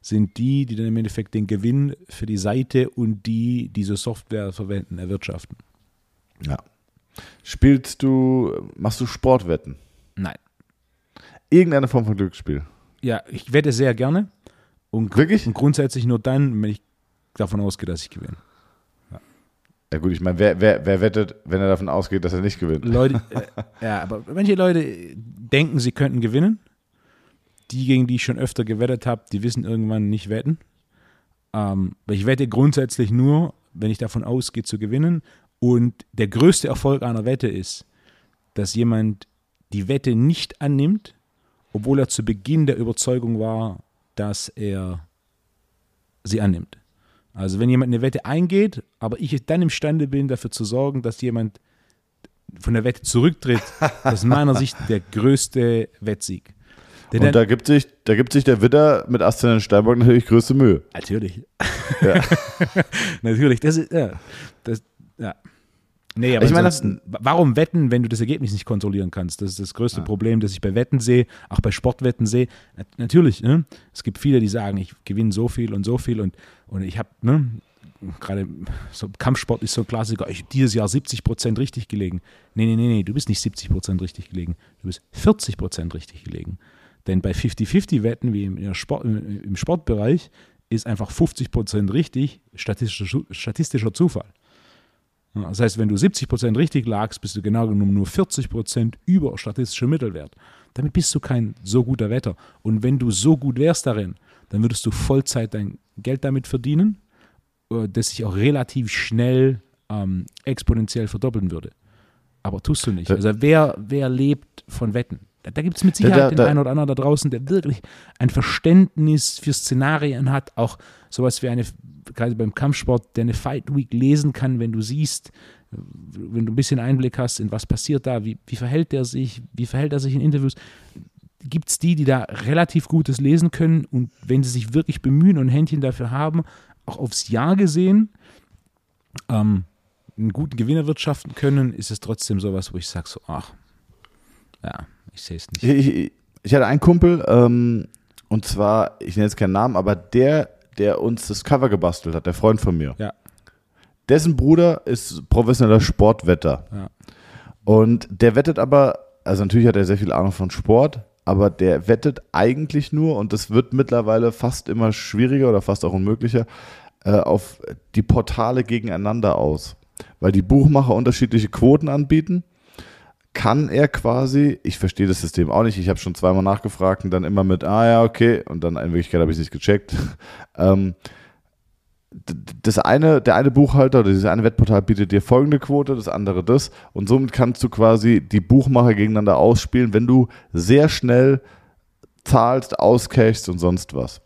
sind die, die dann im Endeffekt den Gewinn für die Seite und die diese Software verwenden, erwirtschaften. Ja. Spielst du, machst du Sportwetten? Nein. Irgendeine Form von Glücksspiel? Ja, ich wette sehr gerne. Und, Wirklich? und grundsätzlich nur dann, wenn ich davon ausgehe, dass ich gewinne. Ja gut, ich meine, wer, wer, wer wettet, wenn er davon ausgeht, dass er nicht gewinnt? Leute, *laughs* äh, ja, aber manche Leute denken, sie könnten gewinnen. Die, gegen die ich schon öfter gewettet habe, die wissen irgendwann nicht wetten. Ähm, ich wette grundsätzlich nur, wenn ich davon ausgehe zu gewinnen. Und der größte Erfolg einer Wette ist, dass jemand die Wette nicht annimmt, obwohl er zu Beginn der Überzeugung war, dass er sie annimmt. Also wenn jemand eine Wette eingeht, aber ich dann imstande bin, dafür zu sorgen, dass jemand von der Wette zurücktritt, *laughs* das ist meiner Sicht der größte Wettsieg. Denn Und dann- da gibt, sich, da gibt sich der Widder mit Aszendent Steinbock natürlich größte Mühe. Natürlich. Ja. *laughs* Natürlich. Das ist, ja. Das, ja. Nee, aber Ich meine, warum wetten, wenn du das Ergebnis nicht kontrollieren kannst? Das ist das größte Problem, das ich bei Wetten sehe, auch bei Sportwetten sehe. Na- Natürlich, ne? es gibt viele, die sagen, ich gewinne so viel und so viel und, und ich habe, ne, gerade so Kampfsport ist so ein Klassiker, ich dieses Jahr 70 Prozent richtig gelegen. Nee, nee, nee, nee, du bist nicht 70 Prozent richtig gelegen, du bist 40 Prozent richtig gelegen. Denn bei 50-50-Wetten, wie im, Sport, im Sportbereich, ist einfach 50 Prozent richtig statistischer, statistischer Zufall. Das heißt, wenn du 70 Prozent richtig lagst, bist du genau genommen nur 40 Prozent über statistischer Mittelwert. Damit bist du kein so guter Wetter. Und wenn du so gut wärst darin, dann würdest du Vollzeit dein Geld damit verdienen, äh, das sich auch relativ schnell ähm, exponentiell verdoppeln würde. Aber tust du nicht. Da- Also wer, wer lebt von Wetten? Da, da gibt es mit Sicherheit da- den da- einen oder anderen da draußen, der wirklich ein Verständnis für Szenarien hat, auch sowas wie eine, gerade beim Kampfsport, der eine Fight Week lesen kann, wenn du siehst, wenn du ein bisschen Einblick hast, in was passiert da, wie, wie verhält der sich, wie verhält er sich in Interviews. Gibt es die, die da relativ Gutes lesen können und wenn sie sich wirklich bemühen und ein Händchen dafür haben, auch aufs Jahr gesehen, ähm, einen guten Gewinn erwirtschaften können, ist es trotzdem sowas, wo ich sage so, ach, ja, ich sehe es nicht. Ich, ich, ich hatte einen Kumpel, ähm, und zwar, ich nenne jetzt keinen Namen, aber der, der uns das Cover gebastelt hat, der Freund von mir. Ja. Dessen Bruder ist professioneller Sportwetter. Ja. Und der wettet aber, also natürlich hat er sehr viel Ahnung von Sport, aber der wettet eigentlich nur, und das wird mittlerweile fast immer schwieriger oder fast auch unmöglicher, äh, auf die Portale gegeneinander aus. Weil die Buchmacher unterschiedliche Quoten anbieten, kann er quasi, ich verstehe das System auch nicht, ich habe schon zweimal nachgefragt und dann immer mit, ah ja, okay, und dann in Wirklichkeit habe ich es nicht gecheckt. *laughs* ähm, das eine, der eine Buchhalter oder dieses eine Wettportal bietet dir folgende Quote, das andere das. Und somit kannst du quasi die Buchmacher gegeneinander ausspielen, wenn du sehr schnell zahlst, auscashst und sonst was.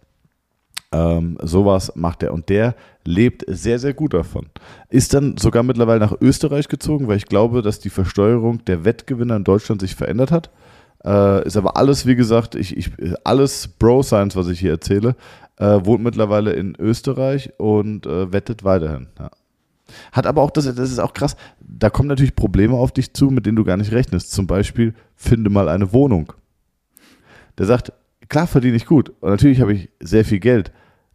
Ähm, sowas macht er und der lebt sehr, sehr gut davon. Ist dann sogar mittlerweile nach Österreich gezogen, weil ich glaube, dass die Versteuerung der Wettgewinner in Deutschland sich verändert hat. Äh, ist aber alles, wie gesagt, ich, ich, alles Bro-Science, was ich hier erzähle, äh, wohnt mittlerweile in Österreich und äh, wettet weiterhin. Ja. Hat aber auch, das, das ist auch krass, da kommen natürlich Probleme auf dich zu, mit denen du gar nicht rechnest. Zum Beispiel, finde mal eine Wohnung. Der sagt, klar verdiene ich gut und natürlich habe ich sehr viel Geld,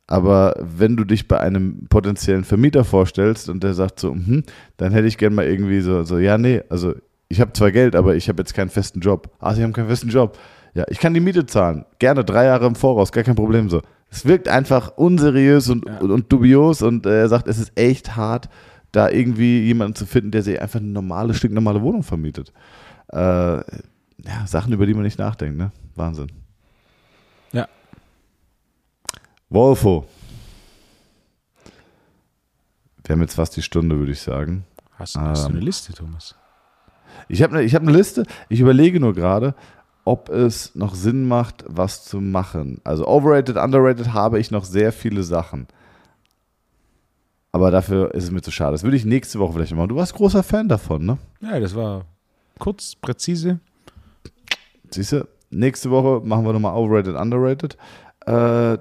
aber wenn du dich bei einem potenziellen Vermieter vorstellst und der sagt so, hm, dann hätte ich gern mal irgendwie so, so ja, nee, also ich habe zwar Geld, aber ich habe jetzt keinen festen Job. Ah, sie haben keinen festen Job. Ja, ich kann die Miete zahlen. Gerne drei Jahre im Voraus, gar kein Problem so. Es wirkt einfach unseriös und, Ja. und, und dubios und äh, er sagt, es ist echt hart, da irgendwie jemanden zu finden, der sich einfach eine normale, stinknormale Wohnung vermietet. Äh, ja, Sachen, über die man nicht nachdenkt, ne? Wahnsinn. Ja. Wolfo. Wir haben jetzt fast die Stunde, würde ich sagen. Hast, hast du Ähm. eine Liste, Thomas? Ich habe eine ich hab ne Liste. Ich überlege nur gerade, ob es noch Sinn macht, was zu machen. Also overrated, underrated habe ich noch sehr viele Sachen. Aber dafür ist es mir zu schade. Das würde ich nächste Woche vielleicht machen. Du warst großer Fan davon, ne? Ja, das war kurz, präzise. Siehst du? Nächste Woche machen wir nochmal overrated, underrated. Äh,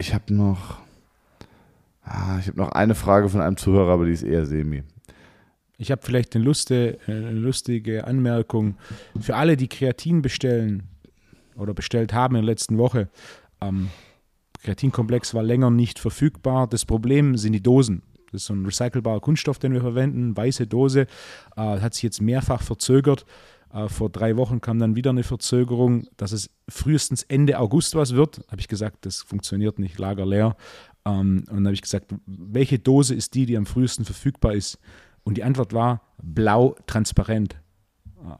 ich habe noch, ah, ich habe noch eine Frage von einem Zuhörer, aber die ist eher semi. Ich habe vielleicht eine, Luste, eine lustige Anmerkung für alle, die Kreatin bestellen oder bestellt haben in der letzten Woche. Ähm, Kreatinkomplex war länger nicht verfügbar. Das Problem sind die Dosen. Das ist so ein recycelbarer Kunststoff, den wir verwenden, weiße Dose. Äh, hat sich jetzt mehrfach verzögert. Äh, vor drei Wochen kam dann wieder eine Verzögerung, dass es frühestens Ende August was wird. Habe ich gesagt, das funktioniert nicht, Lager leer. Ähm, und dann habe ich gesagt, welche Dose ist die, die am frühesten verfügbar ist? Und die Antwort war blau transparent. Ah.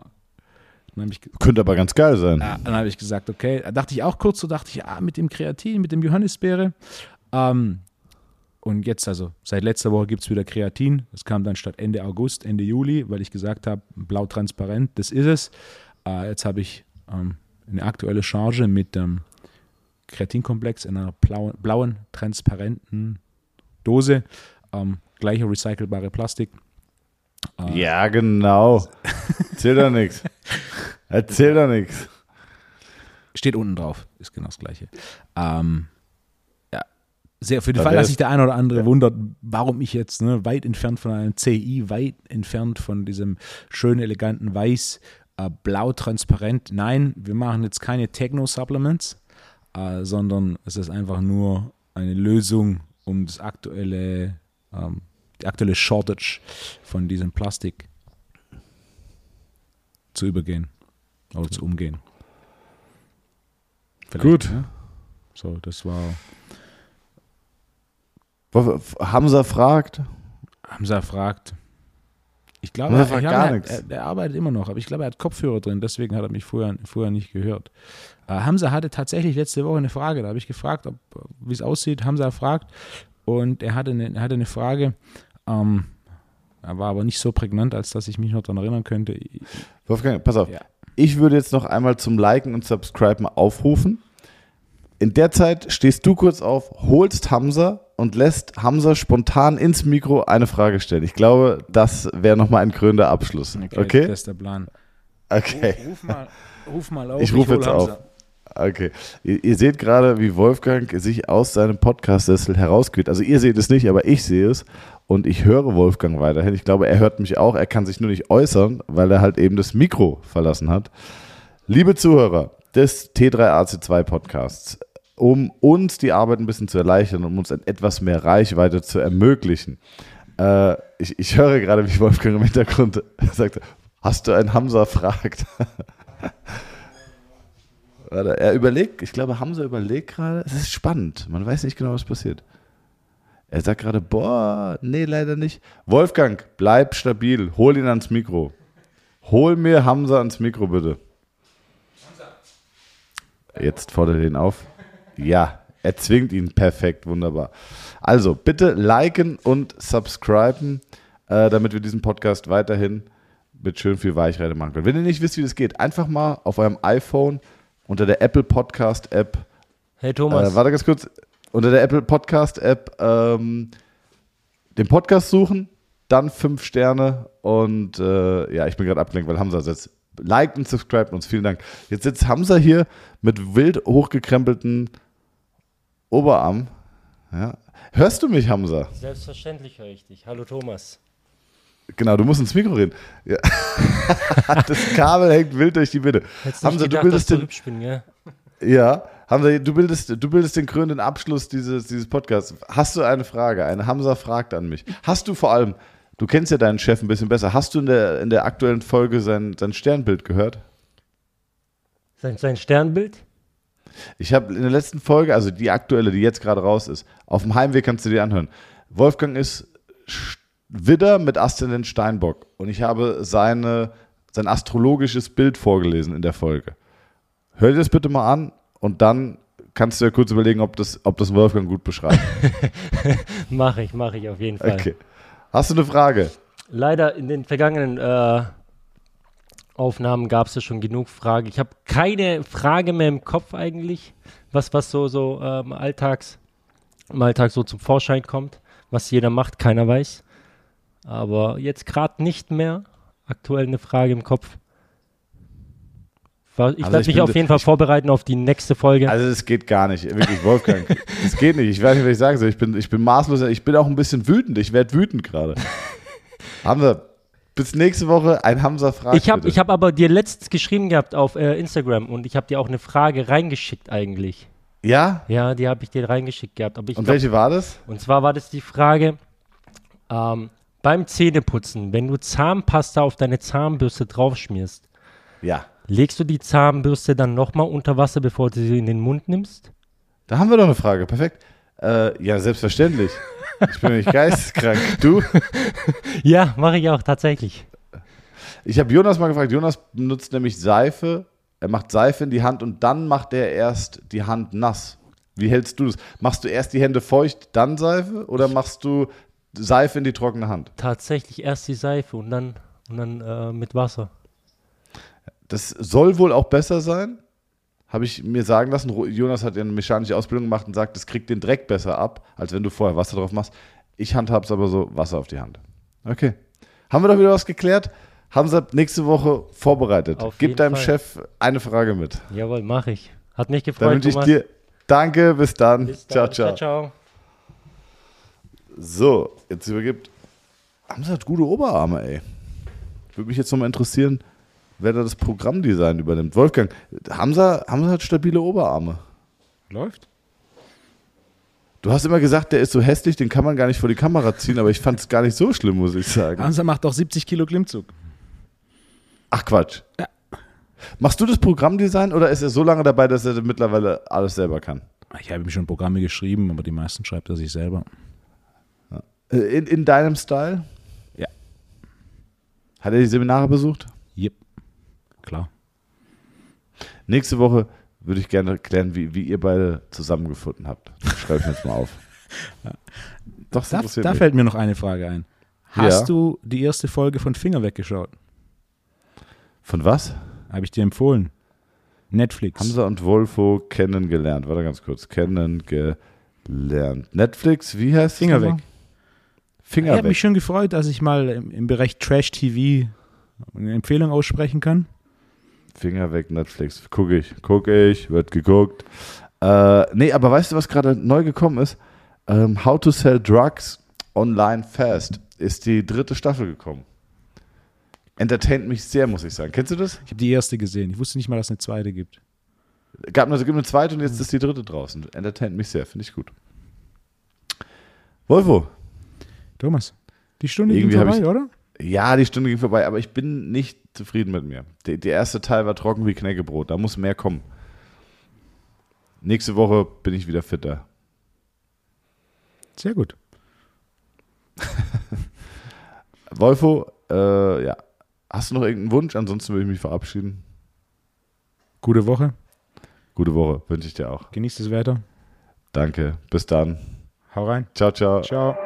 Ich, Könnte aber ganz geil sein. ah, dann habe ich gesagt, okay, da dachte ich auch kurz, so dachte ich, ah, mit dem Kreatin, mit dem Johannisbeere. Ähm, und jetzt, also seit letzter Woche gibt es wieder Kreatin. Das kam dann statt Ende August, Ende Juli, weil ich gesagt habe, blau transparent, das ist es. Äh, jetzt habe ich ähm, eine aktuelle Charge mit dem Kreatinkomplex in einer blauen, blauen transparenten Dose. Ähm, gleiche recycelbare Plastik. Äh, Ja, genau. Erzähl doch nichts. Erzähl doch nichts. Steht unten drauf, ist genau das gleiche. Ähm, sehr für den Fall, dass sich der eine oder andere wundert, warum ich jetzt ne, weit entfernt von einem CI, weit entfernt von diesem schönen, eleganten Weiß, äh, blau transparent. Nein, wir machen jetzt keine Techno-Supplements, äh, sondern es ist einfach nur eine Lösung, um das aktuelle, ähm, die aktuelle Shortage von diesem Plastik zu übergehen oder zu umgehen. Vielleicht, Gut. Ne? So, das war. Hamza fragt. Hamza fragt. Ich glaube, er, fragt gar nichts. er, er arbeitet immer noch, aber ich glaube, er hat Kopfhörer drin, deswegen hat er mich vorher, vorher nicht gehört. Äh, Hamza hatte tatsächlich letzte Woche eine Frage, da habe ich gefragt, wie es aussieht. Hamza fragt und er hatte eine, er hatte eine Frage, ähm, er war aber nicht so prägnant, als dass ich mich noch daran erinnern könnte. Wolfgang, pass auf. Ja. Ich würde jetzt noch einmal zum Liken und Subscriben aufrufen. In der Zeit stehst du kurz auf, holst Hamza und lässt Hamza spontan ins Mikro eine Frage stellen. Ich glaube, das wäre nochmal ein krönender Abschluss. Okay? Das ist der Plan. Okay. Ruf, ruf, mal, ruf mal auf. Ich rufe jetzt Hamza. auf. Okay. Ihr, ihr seht gerade, wie Wolfgang sich aus seinem Podcast-Sessel herausquält. Also ihr seht es nicht, aber ich sehe es. Und ich höre Wolfgang weiterhin. Ich glaube, er hört mich auch. Er kann sich nur nicht äußern, weil er halt eben das Mikro verlassen hat. Liebe Zuhörer des T3AC2 Podcasts, um uns die Arbeit ein bisschen zu erleichtern, um uns etwas mehr Reichweite zu ermöglichen. Äh, ich, ich höre gerade, wie Wolfgang im Hintergrund *laughs* sagt, hast du einen Hamza fragt? *laughs* Er überlegt, ich glaube, Hamza überlegt gerade, es ist spannend, man weiß nicht genau, was passiert. Er sagt gerade, boah, nee, leider nicht. Wolfgang, bleib stabil, hol ihn ans Mikro. Hol mir Hamza ans Mikro, bitte. Jetzt fordert er ihn auf. Ja, er zwingt ihn perfekt, wunderbar. Also, bitte liken und subscriben, äh, damit wir diesen Podcast weiterhin mit schön viel Weichreite machen können. Wenn ihr nicht wisst, wie das geht, einfach mal auf eurem iPhone unter der Apple Podcast App Hey Thomas, äh, warte ganz kurz. Unter der Apple Podcast App ähm, den Podcast suchen, dann fünf Sterne und äh, ja, ich bin gerade abgelenkt, weil Hamza setzt. Liked und subscribt uns, vielen Dank. Jetzt sitzt Hamza hier mit wild hochgekrempelten Oberarm. Ja. Hörst du mich, Hamza? selbstverständlich höre ich dich. Hallo Thomas. Genau, du musst ins Mikro reden. Ja. *laughs* das Kabel hängt wild durch die Mitte. Hättest Hamza, du bildest den, du bin, gell? Ja, Hamza, du bildest, du bildest den krönenden Abschluss dieses, dieses Podcasts. Hast du eine Frage? Eine Hamza fragt an mich. Hast du vor allem, du kennst ja deinen Chef ein bisschen besser, hast du in der, in der aktuellen Folge sein, sein Sternbild gehört? Sein, sein Sternbild? Ich habe in der letzten Folge, also die aktuelle, die jetzt gerade raus ist, auf dem Heimweg kannst du dir anhören. Wolfgang ist Widder mit Aszendent Steinbock und ich habe seine, sein astrologisches Bild vorgelesen in der Folge. Hör dir das bitte mal an und dann kannst du ja kurz überlegen, ob das, ob das Wolfgang gut beschreibt. *laughs* Mache ich, mache ich auf jeden Fall. Okay. Hast du eine Frage? Leider in den vergangenen äh, Aufnahmen gab es ja schon genug Fragen. Ich habe keine Frage mehr im Kopf eigentlich, was, was so, so ähm, Alltags, im Alltag so zum Vorschein kommt. Was jeder macht, keiner weiß. Aber jetzt gerade nicht mehr. Aktuell eine Frage im Kopf. Ich Also werde ich mich auf jeden Fall vorbereiten auf die nächste Folge. Also das geht gar nicht, wirklich, Wolfgang. *laughs* Das geht nicht. Ich weiß nicht, was ich sagen soll. Ich bin, ich bin maßlos, ich bin auch ein bisschen wütend. Ich werde wütend gerade. *laughs* Hamza, bis nächste Woche ein Hamza fragt. Ich habe hab aber dir letztens geschrieben gehabt auf äh, Instagram und ich habe dir auch eine Frage reingeschickt eigentlich. Ja? Ja, die habe ich dir reingeschickt gehabt. Und glaub, welche war das? und zwar war das die Frage, ähm, beim Zähneputzen, wenn du Zahnpasta auf deine Zahnbürste draufschmierst, Ja. legst du die Zahnbürste dann nochmal unter Wasser, bevor du sie in den Mund nimmst? Da haben wir doch eine Frage. Perfekt. Äh, ja, selbstverständlich. Ich bin nicht geisteskrank. *laughs* Du? Ja, mache ich auch tatsächlich. Ich habe Jonas mal gefragt. Jonas benutzt nämlich Seife. Er macht Seife in die Hand und dann macht er erst die Hand nass. Wie hältst du das? Machst du erst die Hände feucht, dann Seife oder machst du Seife in die trockene Hand? Tatsächlich erst die Seife und dann, und dann äh, mit Wasser. Das soll wohl auch besser sein. Habe ich mir sagen lassen. Jonas hat ja eine mechanische Ausbildung gemacht und sagt, das kriegt den Dreck besser ab, als wenn du vorher Wasser drauf machst. Ich handhab's aber so, Wasser auf die Hand. Okay. Haben wir doch wieder was geklärt? Haben Sie nächste Woche vorbereitet. Auf Gib deinem Fall. Chef eine Frage mit. Jawohl, mache ich. Hat mich Dann gefreut, wünsche ich Thomas. dir Danke, bis dann. Bis ciao, dann. ciao. ciao. So, jetzt übergibt. Hamza hat gute Oberarme, ey. Würde mich jetzt nochmal interessieren, wer da das Programmdesign übernimmt. Wolfgang, Hamza, Hamza hat stabile Oberarme. Läuft? Du hast immer gesagt, der ist so hässlich, den kann man gar nicht vor die Kamera ziehen, aber ich fand es gar nicht so schlimm, muss ich sagen. Hansa macht auch 70 Kilo Klimmzug. Ach Quatsch. Ja. Machst du das Programmdesign oder ist er so lange dabei, dass er mittlerweile alles selber kann? Ich habe ihm schon Programme geschrieben, aber die meisten schreibt er sich selber. Äh, In, in deinem Style? Ja. Hat er die Seminare besucht? Klar. Nächste Woche würde ich gerne erklären, wie, wie ihr beide zusammengefunden habt. Schreibe ich mir jetzt mal auf. *laughs* Doch, das Da, da fällt mir noch eine Frage ein. Hast Ja. du die erste Folge von Finger weggeschaut? Von was? Habe ich dir empfohlen. Netflix. Hamza und Wolfo kennengelernt. Warte ganz kurz. Kennengelernt. Netflix, wie heißt? Finger nochmal? weg. Ich Finger habe weg. mich schon gefreut, dass ich mal im, im Bereich Trash TV eine Empfehlung aussprechen kann. Finger weg, Netflix. Guck ich, guck ich, wird geguckt. Äh, nee, aber weißt du, was gerade neu gekommen ist? Ähm, How to Sell Drugs Online Fast ist die dritte Staffel gekommen. Entertaint mich sehr, muss ich sagen. Kennst du das? Ich habe die erste gesehen. Ich wusste nicht mal, dass es eine zweite gibt. Gab eine, gibt eine zweite und jetzt ist die dritte draußen. Entertaint mich sehr, finde ich gut. Wolfo, Thomas, die Stunde ging Irgendwie hab vorbei, ich- oder? Ja, die Stunde ging vorbei, aber ich bin nicht zufrieden mit mir. Der, der erste Teil war trocken wie Knäckebrot, da muss mehr kommen. Nächste Woche bin ich wieder fitter. Sehr gut. *laughs* Wolfo, äh, ja. Hast du noch irgendeinen Wunsch? Ansonsten würde ich mich verabschieden. Gute Woche. Gute Woche, wünsche ich dir auch. Genießt das Wetter. Danke. Bis dann. Hau rein. Ciao, ciao. Ciao.